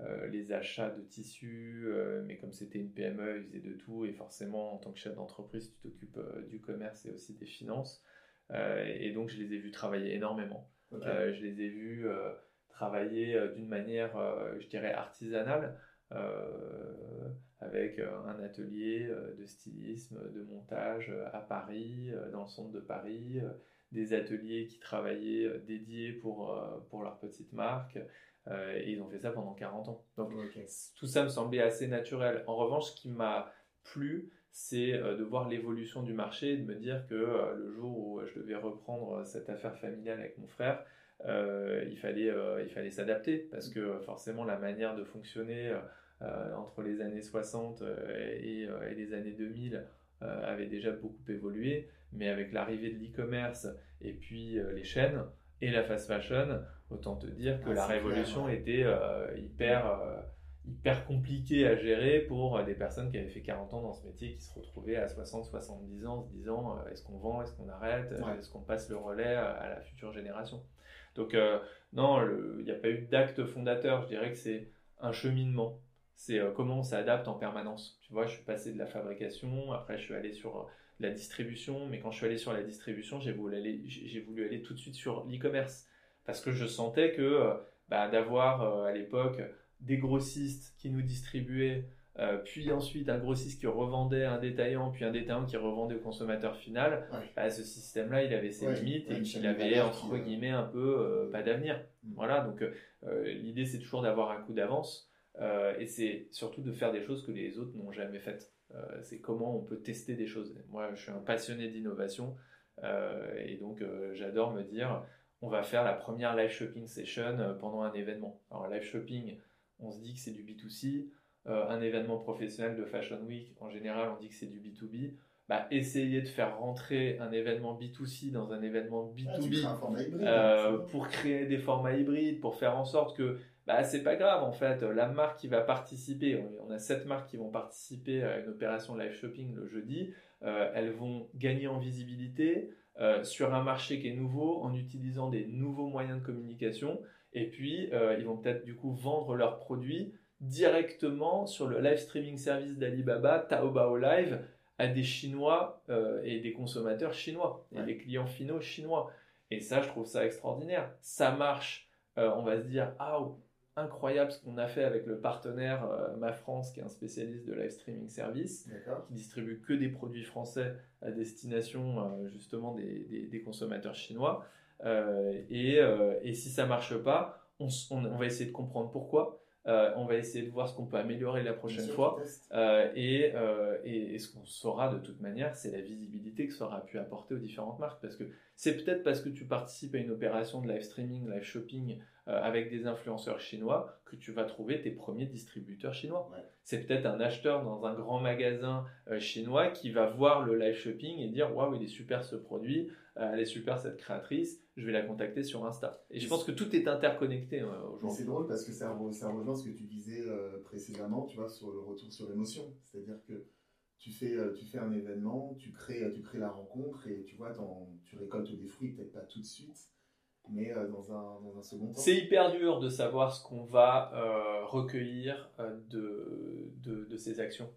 euh, les achats de tissus, euh, mais comme c'était une PME, il faisait de tout, et forcément, en tant que chef d'entreprise, tu t'occupes euh, du commerce et aussi des finances. et donc, je les ai vus travailler énormément. Je les ai vus travailler d'une manière, je dirais, artisanale. avec un atelier de stylisme, de montage à Paris, dans le centre de Paris, des ateliers qui travaillaient dédiés pour, pour leur petite marque, euh, et ils ont fait ça pendant 40 ans. Donc tout ça me semblait assez naturel. En revanche, ce qui m'a plu, c'est de voir l'évolution du marché, de me dire que le jour où je devais reprendre cette affaire familiale avec mon frère, il fallait, il fallait s'adapter. Parce que forcément la manière de fonctionner entre les années 60 et, et les années 2000 avait déjà beaucoup évolué, mais avec l'arrivée de l'e-commerce et puis les chaînes, et la fast fashion, autant te dire que ah, la révolution était euh, hyper, euh, hyper compliquée à gérer pour des personnes qui avaient fait 40 ans dans ce métier, qui se retrouvaient à 60, 70 ans en se disant euh, est-ce qu'on vend, est-ce qu'on arrête, est-ce qu'on passe le relais à la future génération? Donc non, il n'y a pas eu d'acte fondateur, je dirais que c'est un cheminement. C'est comment on s'adapte en permanence. Tu vois, je suis passé de la fabrication, après je suis allé sur la distribution, mais quand je suis allé sur la distribution, j'ai voulu aller, j'ai voulu aller tout de suite sur l'e-commerce parce que je sentais que euh, bah, d'avoir euh, à l'époque des grossistes qui nous distribuaient, euh, puis ensuite un grossiste qui revendait un détaillant, puis un détaillant qui revendait au consommateur final, bah, ce système-là, il avait ses limites et il avait entre guillemets un peu pas d'avenir. Mm. Voilà, donc l'idée c'est toujours d'avoir un coup d'avance et c'est surtout de faire des choses que les autres n'ont jamais faites. Euh, c'est comment on peut tester des choses. Moi, je suis un passionné d'innovation euh, et donc euh, j'adore me dire on va faire la première live shopping session pendant un événement. Alors, live shopping, on se dit que c'est du B2C. un événement professionnel de Fashion Week, en général, on dit que c'est du B2B. Bah, essayer de faire rentrer un événement B2C dans un événement B2B ah, pour créer des formats hybrides, pour faire en sorte que bah, c'est pas grave en fait. La marque qui va participer, on a sept marques qui vont participer à une opération live shopping le jeudi. Euh, elles vont gagner en visibilité euh, sur un marché qui est nouveau en utilisant des nouveaux moyens de communication. Et puis, euh, ils vont peut-être du coup vendre leurs produits directement sur le live streaming service d'Alibaba, Taobao Live, à des Chinois et des consommateurs chinois, et des clients finaux chinois. Et ça, je trouve ça extraordinaire. Ça marche, on va se dire, ah, incroyable ce qu'on a fait avec le partenaire euh, Ma France, qui est un spécialiste de live streaming service, qui distribue que des produits français à destination euh, justement des, consommateurs chinois. Euh, et, et, si ça marche pas, on, va essayer de comprendre pourquoi. on va essayer de voir ce qu'on peut améliorer la prochaine fois. Et, et, et, ce qu'on saura de toute manière, c'est la visibilité que ça aura pu apporter aux différentes marques. Parce que c'est peut-être parce que tu participes à une opération de live streaming, live shopping euh, avec des influenceurs chinois que tu vas trouver tes premiers distributeurs chinois. C'est peut-être un acheteur dans un grand magasin euh, chinois qui va voir le live shopping et dire waouh il est super ce produit, euh, elle est super cette créatrice, je vais la contacter sur Insta. Et je pense que tout est interconnecté aujourd'hui. C'est drôle parce que ça, ça, rejoint ce que tu disais précédemment, tu vois, sur le retour sur l'émotion. C'est-à-dire que tu fais, tu fais un événement, tu crées, tu crées la rencontre et tu vois, tu récoltes des fruits, peut-être pas tout de suite, mais euh, dans, un, dans, un, second temps. C'est hyper dur de savoir ce qu'on va euh, recueillir euh, de, de, de, ces actions.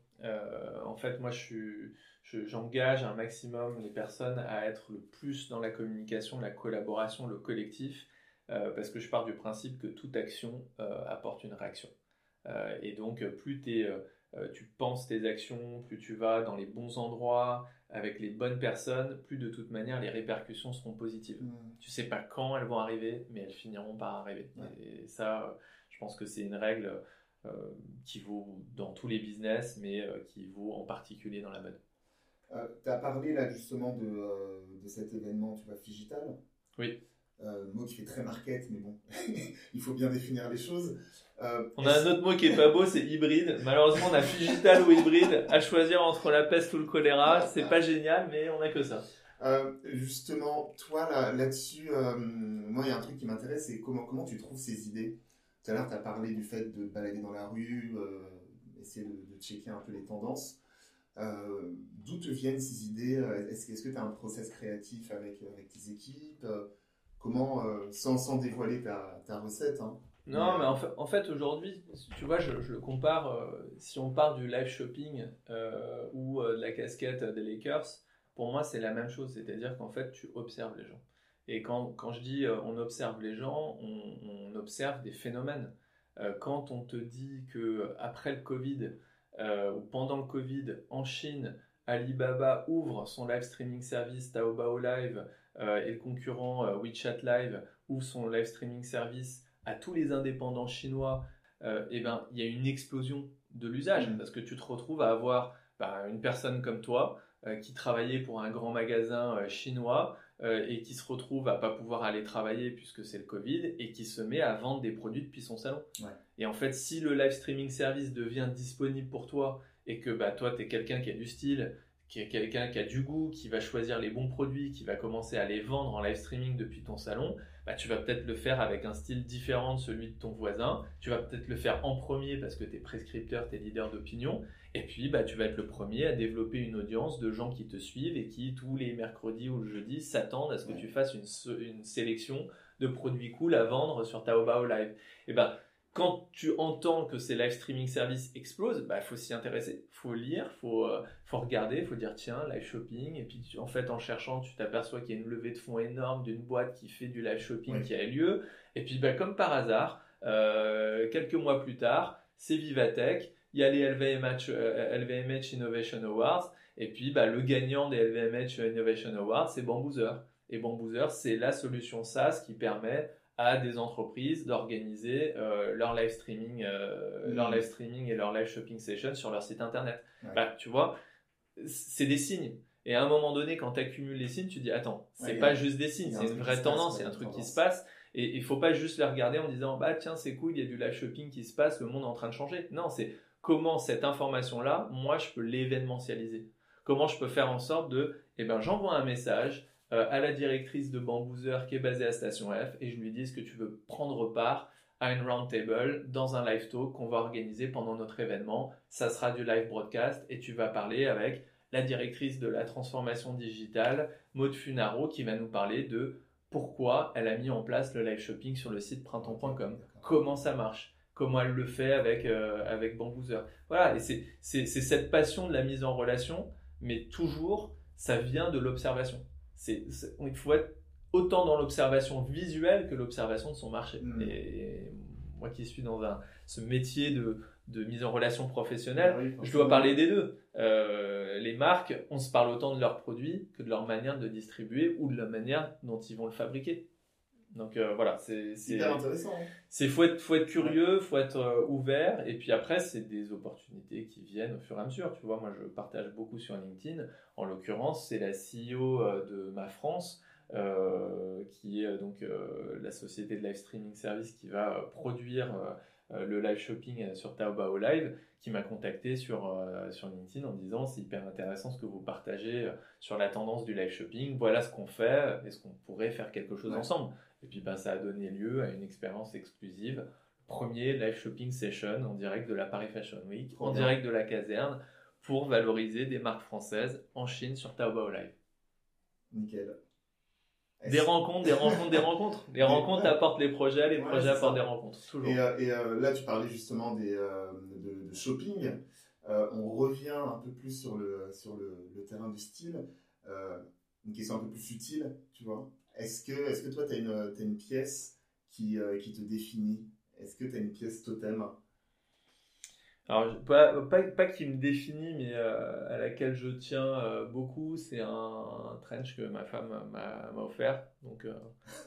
En fait, moi, je j'engage un maximum les personnes à être le plus dans la communication, la collaboration, le collectif, parce que je pars du principe que toute action apporte une réaction. et donc, plus tu penses tes actions, plus tu vas dans les bons endroits, avec les bonnes personnes, plus de toute manière les répercussions seront positives. Mm. Tu sais pas quand elles vont arriver, mais elles finiront par arriver. Et ça, je pense que c'est une règle euh, qui vaut dans tous les business, mais euh, qui vaut en particulier dans la mode. Euh, tu as parlé là justement de, de cet événement, tu vois, Figital? Oui. mot qui fait très market, mais bon, il faut bien définir les choses. Euh, on a un autre mot qui est pas beau, c'est hybride. Malheureusement, on a digital ou hybride à choisir entre la peste ou le choléra. C'est pas génial, mais on a que ça. Euh, justement, toi là-dessus, euh, moi il y a un truc qui m'intéresse, c'est comment, comment tu trouves ces idées? Tout à l'heure, tu as parlé du fait de balader dans la rue, essayer de, de, checker un peu les tendances. D'où te viennent ces idées Est-ce que tu as un process créatif avec, avec tes équipes Comment, sans, sans dévoiler ta, ta recette, hein, non, mais en fait, aujourd'hui, tu vois, je, le compare, euh, si on part du live shopping euh, ou euh, de la casquette des Lakers, pour moi, c'est la même chose. C'est-à-dire qu'en fait, tu observes les gens. Et quand, quand je dis on observe les gens, on, observe des phénomènes. quand on te dit que après le Covid ou pendant le Covid, en Chine, Alibaba ouvre son live streaming service Taobao Live et le concurrent WeChat Live ouvre son live streaming service à tous les indépendants chinois, euh, eh ben, il y a une explosion de l'usage, Mm. parce que tu te retrouves à avoir bah, une personne comme toi euh, qui travaillait pour un grand magasin euh, chinois euh, et qui se retrouve à pas pouvoir aller travailler puisque c'est le Covid et qui se met à vendre des produits depuis son salon. Ouais. Et en fait, si le live streaming service devient disponible pour toi et que bah, toi, tu es quelqu'un qui a du style, qui est quelqu'un qui a du goût, qui va choisir les bons produits, qui va commencer à les vendre en live streaming depuis ton salon, bah, tu vas peut-être le faire avec un style différent de celui de ton voisin. Tu vas peut-être le faire en premier parce que tu es prescripteur, tu es leader d'opinion. Et puis, bah, tu vas être le premier à développer une audience de gens qui te suivent et qui, tous les mercredis ou le jeudi, s'attendent à ce que Ouais. tu fasses une, une sélection de produits cool à vendre sur Taobao Live. Et ben, quand tu entends que ces live streaming services explosent, il faut s'y intéresser, faut lire, faut, euh, faut regarder, faut dire tiens, live shopping. Et puis tu- en fait, en cherchant, tu t'aperçois qu'il y a une levée de fonds énorme d'une boîte qui fait du live shopping qui a lieu. Et puis bah, comme par hasard, euh, quelques mois plus tard, c'est Vivatech, il y a les LVMH, euh, LVMH Innovation Awards. Et puis bah, le gagnant des LVMH Innovation Awards, c'est Bamboozer. Et Bamboozer, c'est la solution SaaS qui permet à des entreprises d'organiser euh, leur live streaming, euh, Mhm. leur live streaming et leur live shopping session sur leur site internet. Ouais. Bah, tu vois, c'est des signes. Et à un moment donné, quand tu accumules les signes, tu dis attends, c'est Ouais, pas a- juste des signes, un c'est une vraie tendance, c'est un truc qui se passe. Et il faut pas juste les regarder en disant bah tiens c'est cool, il y a du live shopping qui se passe, le monde est en train de changer. Non, c'est comment cette information là, moi je peux l'événementialiser. Comment je peux faire en sorte de, eh ben j'envoie un message euh, à la directrice de Bamboozer qui est basée à Station F et je lui dis que tu veux prendre part à une roundtable dans un live talk qu'on va organiser pendant notre événement? Ça sera du live broadcast et tu vas parler avec la directrice de la transformation digitale, Maud Funaro, qui va nous parler de pourquoi elle a mis en place le live shopping sur le site printemps.com, comment ça marche, comment elle le fait avec, euh, avec Bamboozer. Voilà, et c'est c'est- c'est cette passion de la mise en relation, mais toujours, ça vient de l'observation. C'est- c'est- Il faut être autant dans l'observation visuelle que l'observation de son marché. Mm. Et moi qui suis dans un, ce métier de, de mise en relation professionnelle, Ah oui, je dois parler des deux. Euh, les marques, on se parle autant de leurs produits que de leur manière de distribuer ou de la manière dont ils vont le fabriquer. Donc euh, voilà, c'est intéressant. hein. c'est faut être faut être curieux, faut être euh, ouvert et puis après c'est des opportunités qui viennent au fur et à mesure. Tu vois, moi je partage beaucoup sur LinkedIn. En l'occurrence, c'est la CEO euh, de Ma France euh, qui est donc la société de live streaming service qui va produire le live shopping sur Taobao Live qui m'a contacté sur, euh, sur LinkedIn en disant c'est hyper intéressant ce que vous partagez sur la tendance du live shopping, voilà ce qu'on fait, est-ce qu'on pourrait faire quelque chose Ouais. ensemble? Et puis ben, ça a donné lieu à une expérience exclusive, premier live shopping session en direct de la Paris Fashion Week, Trop en bien. direct de la caserne, pour valoriser des marques françaises en Chine sur Taobao Live. Nickel. Des rencontres, des rencontres, des rencontres. Les rencontres apportent les projets, les Ouais, projets apportent ça. des rencontres, toujours. Et, euh, et, euh, là, tu parlais justement des, euh, de, de shopping. Euh, on revient un peu plus sur le, sur le, le terrain du style. Euh, une question un peu plus futile, tu vois. Est-ce que, est que toi, tu as une, pièce qui, euh, qui te définit? Est-ce que tu as une pièce totem? Alors, pas, qui me définit, mais euh, à laquelle je tiens euh, beaucoup, c'est un, trench que ma femme m'a offert. Donc,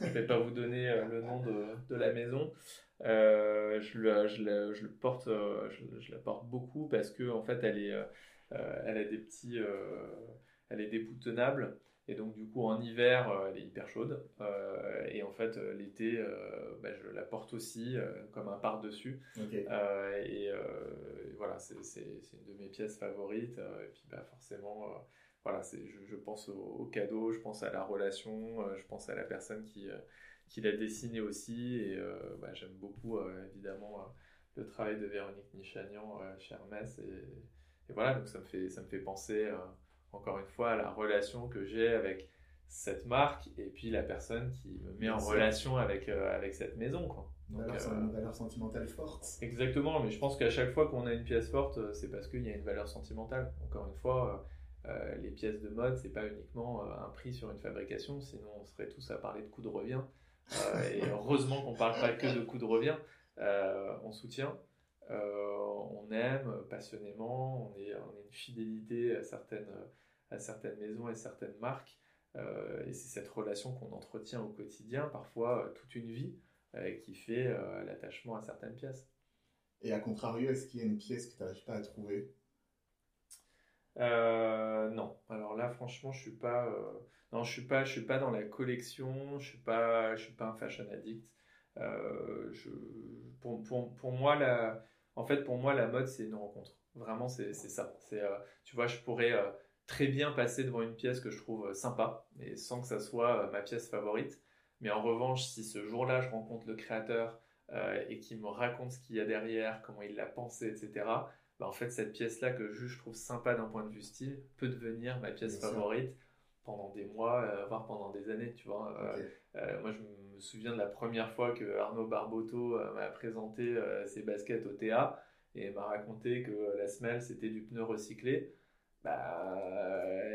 je vais pas vous donner le nom de, la maison. Je, le, porte, je, la porte beaucoup parce que en fait, elle est, elle a des petits, elle est déboutonable. Et donc, du coup, en hiver, euh, elle est hyper chaude. Euh, et en fait, euh, l'été, euh, bah, je la porte aussi euh, comme un par-dessus. Et, et voilà, c'est une de mes pièces favorites. et puis bah, forcément, voilà, je, je pense au, au cadeau, je pense à la relation, je pense à la personne qui, qui l'a dessiné aussi. Et bah, j'aime beaucoup évidemment le travail de Véronique Nichanian chez Hermès. Et, et voilà, donc ça me fait, ça me fait penser encore une fois la relation que j'ai avec cette marque et puis la personne qui me met Bien en sûr. relation avec, euh, avec cette maison. Quoi. Donc, valeur, euh, une valeur sentimentale forte. Exactement, mais je pense qu'à chaque fois qu'on a une pièce forte, euh, c'est parce qu'il y a une valeur sentimentale. Encore une fois, euh, les pièces de mode, c'est pas uniquement un prix sur une fabrication, sinon on serait tous à parler de coût de revient. Et heureusement qu'on parle pas que de coût de revient. On soutient, on aime passionnément, on est, on a une fidélité à certaines, à certaines maisons et certaines marques. Euh, et c'est cette relation qu'on entretient au quotidien, parfois euh, toute une vie, euh, qui fait l'attachement à certaines pièces. Et à contrario, est-ce qu'il y a une pièce que tu n'arrives pas à trouver? Euh, Non. Alors là, franchement, je suis pas. Euh, non, je suis pas. Je suis pas dans la collection. Je suis pas. Je suis pas un fashion addict. Euh, je, pour, pour, pour, moi, la, en fait, pour moi, la mode, c'est une rencontre. Vraiment, c'est ça. C'est, tu vois, je pourrais très bien passer devant une pièce que je trouve sympa, mais sans que ça soit ma pièce favorite. Mais en revanche, si ce jour-là, je rencontre le créateur euh, et qu'il me raconte ce qu'il y a derrière, comment il l'a pensé, etc., bah, en fait, cette pièce-là que je, trouve sympa d'un point de vue style peut devenir ma pièce favorite pendant des mois, euh, voire pendant des années, tu vois. Euh, moi, je me souviens de la première fois que Arnaud Barbotto m'a présenté ses baskets au TA et m'a raconté que la semelle, c'était du pneu recyclé bah,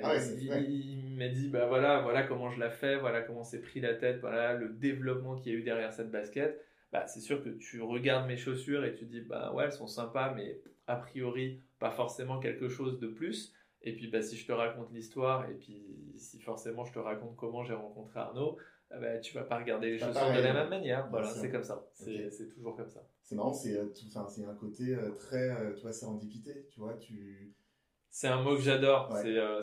ah il, m'a dit bah voilà voilà comment je l'ai fait voilà comment c'est pris la tête voilà le développement qu'il y a eu derrière cette basket. Bah c'est sûr que tu regardes mes chaussures et tu dis bah ouais elles sont sympas mais a priori pas forcément quelque chose de plus. Et puis bah si je te raconte l'histoire et puis si forcément je te raconte comment j'ai rencontré Arnaud ah bah, tu vas pas regarder les chaussures de la même manière. Voilà c'est comme ça. C'est toujours comme ça. C'est marrant c'est euh, c'est un côté euh, très euh, tu vois serendipité tu vois tu c'est un mot que j'adore. Euh,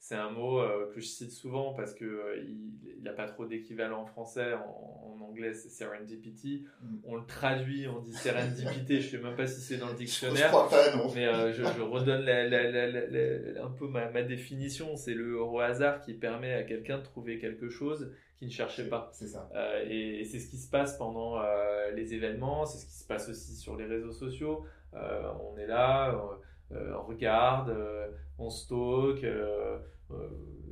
c'est un mot euh, que je cite souvent parce qu'il euh, il n'a pas trop d'équivalent en français. En, anglais, c'est serendipity. Mm. On le traduit, on dit serendipité. je ne sais même pas si c'est dans le dictionnaire. Je Mais je, redonne un peu ma, ma définition. C'est le au hasard qui permet à quelqu'un de trouver quelque chose qu'il ne cherchait pas. C'est ça. et, c'est ce qui se passe pendant les événements. C'est ce qui se passe aussi sur les réseaux sociaux. on est là euh, on regarde, euh, on stocke, euh,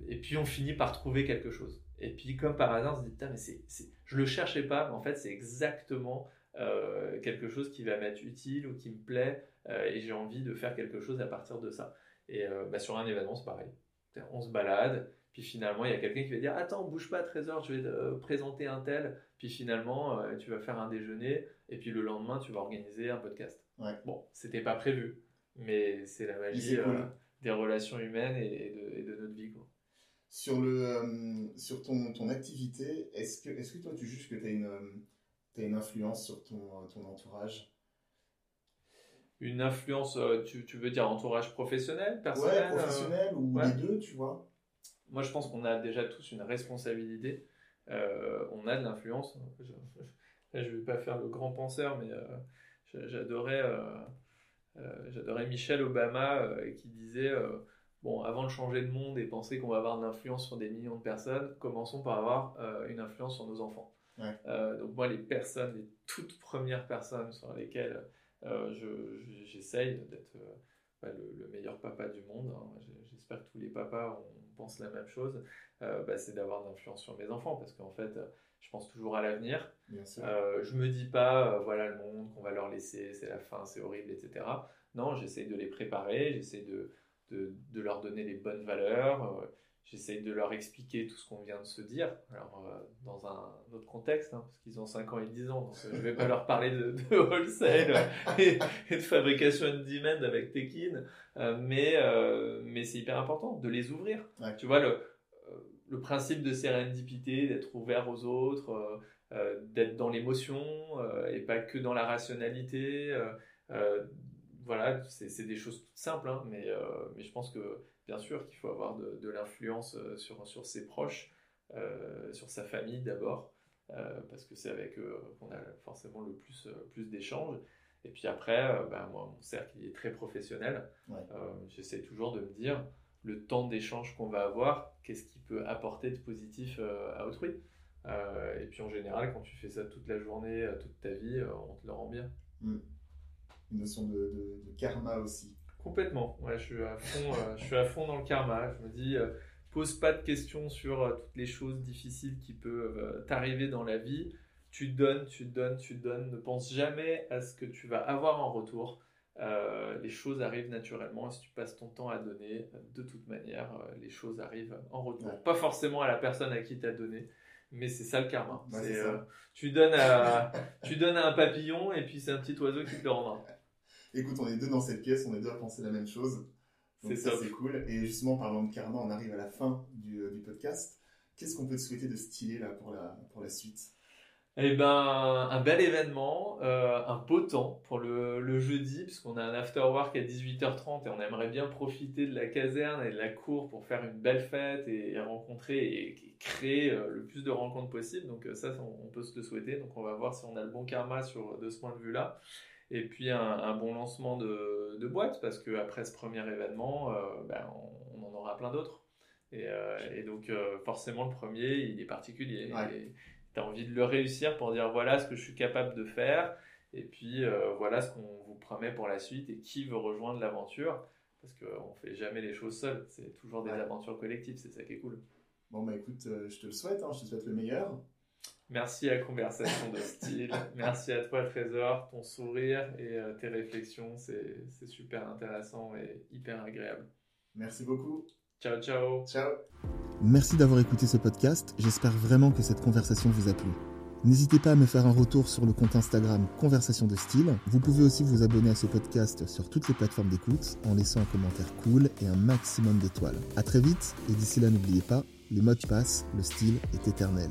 et puis on finit par trouver quelque chose. Et puis comme par hasard, on se dit, putain, mais c'est, je le cherchais pas, mais en fait c'est exactement quelque chose qui va m'être utile ou qui me plaît, et j'ai envie de faire quelque chose à partir de ça. Et bah, sur un événement, c'est pareil. On se balade, puis finalement, il y a quelqu'un qui va dire Attends, bouge pas, Trésor, je vais te présenter un tel. Puis finalement, tu vas faire un déjeuner, et puis le lendemain, tu vas organiser un podcast. Ouais. Bon, c'était pas prévu mais c'est la magie euh, des relations humaines et, de, et, de, notre vie. Quoi. Sur, le, euh, sur ton, ton activité, est-ce que, est que toi tu juges que tu as une, as une influence sur ton, ton entourage? Une influence, euh, tu, tu, veux dire entourage professionnel, personnel Ouais, professionnel ou les deux, tu vois Moi je pense qu'on a déjà tous une responsabilité. on a de l'influence. Je ne vais pas faire le grand penseur, mais j'adorais euh, j'adorais Michelle Obama euh, qui disait euh, bon, avant de changer le monde et penser qu'on va avoir de l'influence sur des millions de personnes, commençons par avoir une influence sur nos enfants. donc moi, les personnes, les toutes premières personnes sur lesquelles j'essaye d'être le, meilleur papa du monde, hein, j'espère que tous les papas pensent la même chose, bah, c'est d'avoir de l'influence sur mes enfants, parce qu'en fait, je pense toujours à l'avenir. Euh, je me dis pas, euh, voilà le monde qu'on va leur laisser, c'est la fin, c'est horrible, etc. Non, j'essaie de les préparer, j'essaie de, de, de, leur donner les bonnes valeurs, euh, j'essaie de leur expliquer tout ce qu'on vient de se dire, alors euh, dans un autre contexte, hein, parce qu'ils ont 5 ans et 10 ans, donc je ne vais pas leur parler de, de wholesale et, de fabrication on demand avec Tekin, mais, mais c'est hyper important de les ouvrir. Tu vois, le, le principe de sérendipité, d'être ouvert aux autres, euh, euh, d'être dans l'émotion euh, et pas que dans la rationalité. voilà, c'est des choses toutes simples, hein, mais, mais je pense que bien sûr qu'il faut avoir de, de l'influence sur, sur ses proches, sur sa famille d'abord, parce que c'est avec eux qu'on a forcément le plus, plus d'échanges. Et puis après, ben, moi, mon cercle il est très professionnel. J'essaie toujours de me dire, le temps d'échange qu'on va avoir, qu'est-ce qui peut apporter de positif euh, à autrui? Euh, et puis en général, quand tu fais ça toute la journée, euh, toute ta vie, on te le rend bien. Hmm. Une notion de, karma aussi. Complètement. Ouais, je suis à fond, je suis à fond dans le karma. Je me dis, pose pas de questions sur toutes les choses difficiles qui peuvent t'arriver dans la vie. Tu donnes, tu donnes, tu donnes. Ne pense jamais à ce que tu vas avoir en retour. Euh, les choses arrivent naturellement. Si tu passes ton temps à donner, de toute manière, euh, les choses arrivent en retour. Pas forcément à la personne à qui tu as donné, mais c'est ça le karma. Euh, tu, donnes à, tu donnes à un papillon et puis c'est un petit oiseau qui te le rendra. Écoute, on est deux dans cette pièce, on est deux à penser la même chose. C'est ça, c'est cool. Et justement, parlant de karma, on arrive à la fin du, du podcast. Qu'est-ce qu'on peut te souhaiter de stylé là pour la, pour la suite? Eh ben, un bel événement, euh, un beau temps pour le, le jeudi, puisqu'on a un after work à 18h30 et on aimerait bien profiter de la caserne et de la cour pour faire une belle fête et, rencontrer et, créer euh, le plus de rencontres possible. Donc euh, ça, on, peut se le souhaiter. Donc on va voir si on a le bon karma sur, de ce point de vue-là. Et puis un, bon lancement de, de, boîte, parce qu'après ce premier événement, ben, on, en aura plein d'autres. Et, et, donc forcément, le premier, il est particulier. Tu as envie de le réussir pour dire voilà ce que je suis capable de faire. Et puis euh, voilà ce qu'on vous promet pour la suite et qui veut rejoindre l'aventure. Parce qu'on ne fait jamais les choses seul, c'est toujours des aventures collectives, c'est ça qui est cool. Bon bah écoute, euh, je te le souhaite, hein, je te souhaite le meilleur. Merci à Conversation de Style, merci à toi Trésor, ton sourire et euh, tes réflexions, c'est super intéressant et hyper agréable. Merci beaucoup. Ciao ciao. Ciao. Merci d'avoir écouté ce podcast, j'espère vraiment que cette conversation vous a plu. N'hésitez pas à me faire un retour sur le compte Instagram Conversation de Style. Vous pouvez aussi vous abonner à ce podcast sur toutes les plateformes d'écoute en laissant un commentaire cool et un maximum d'étoiles. A très vite et d'ici là n'oubliez pas, les modes passent, le style est éternel.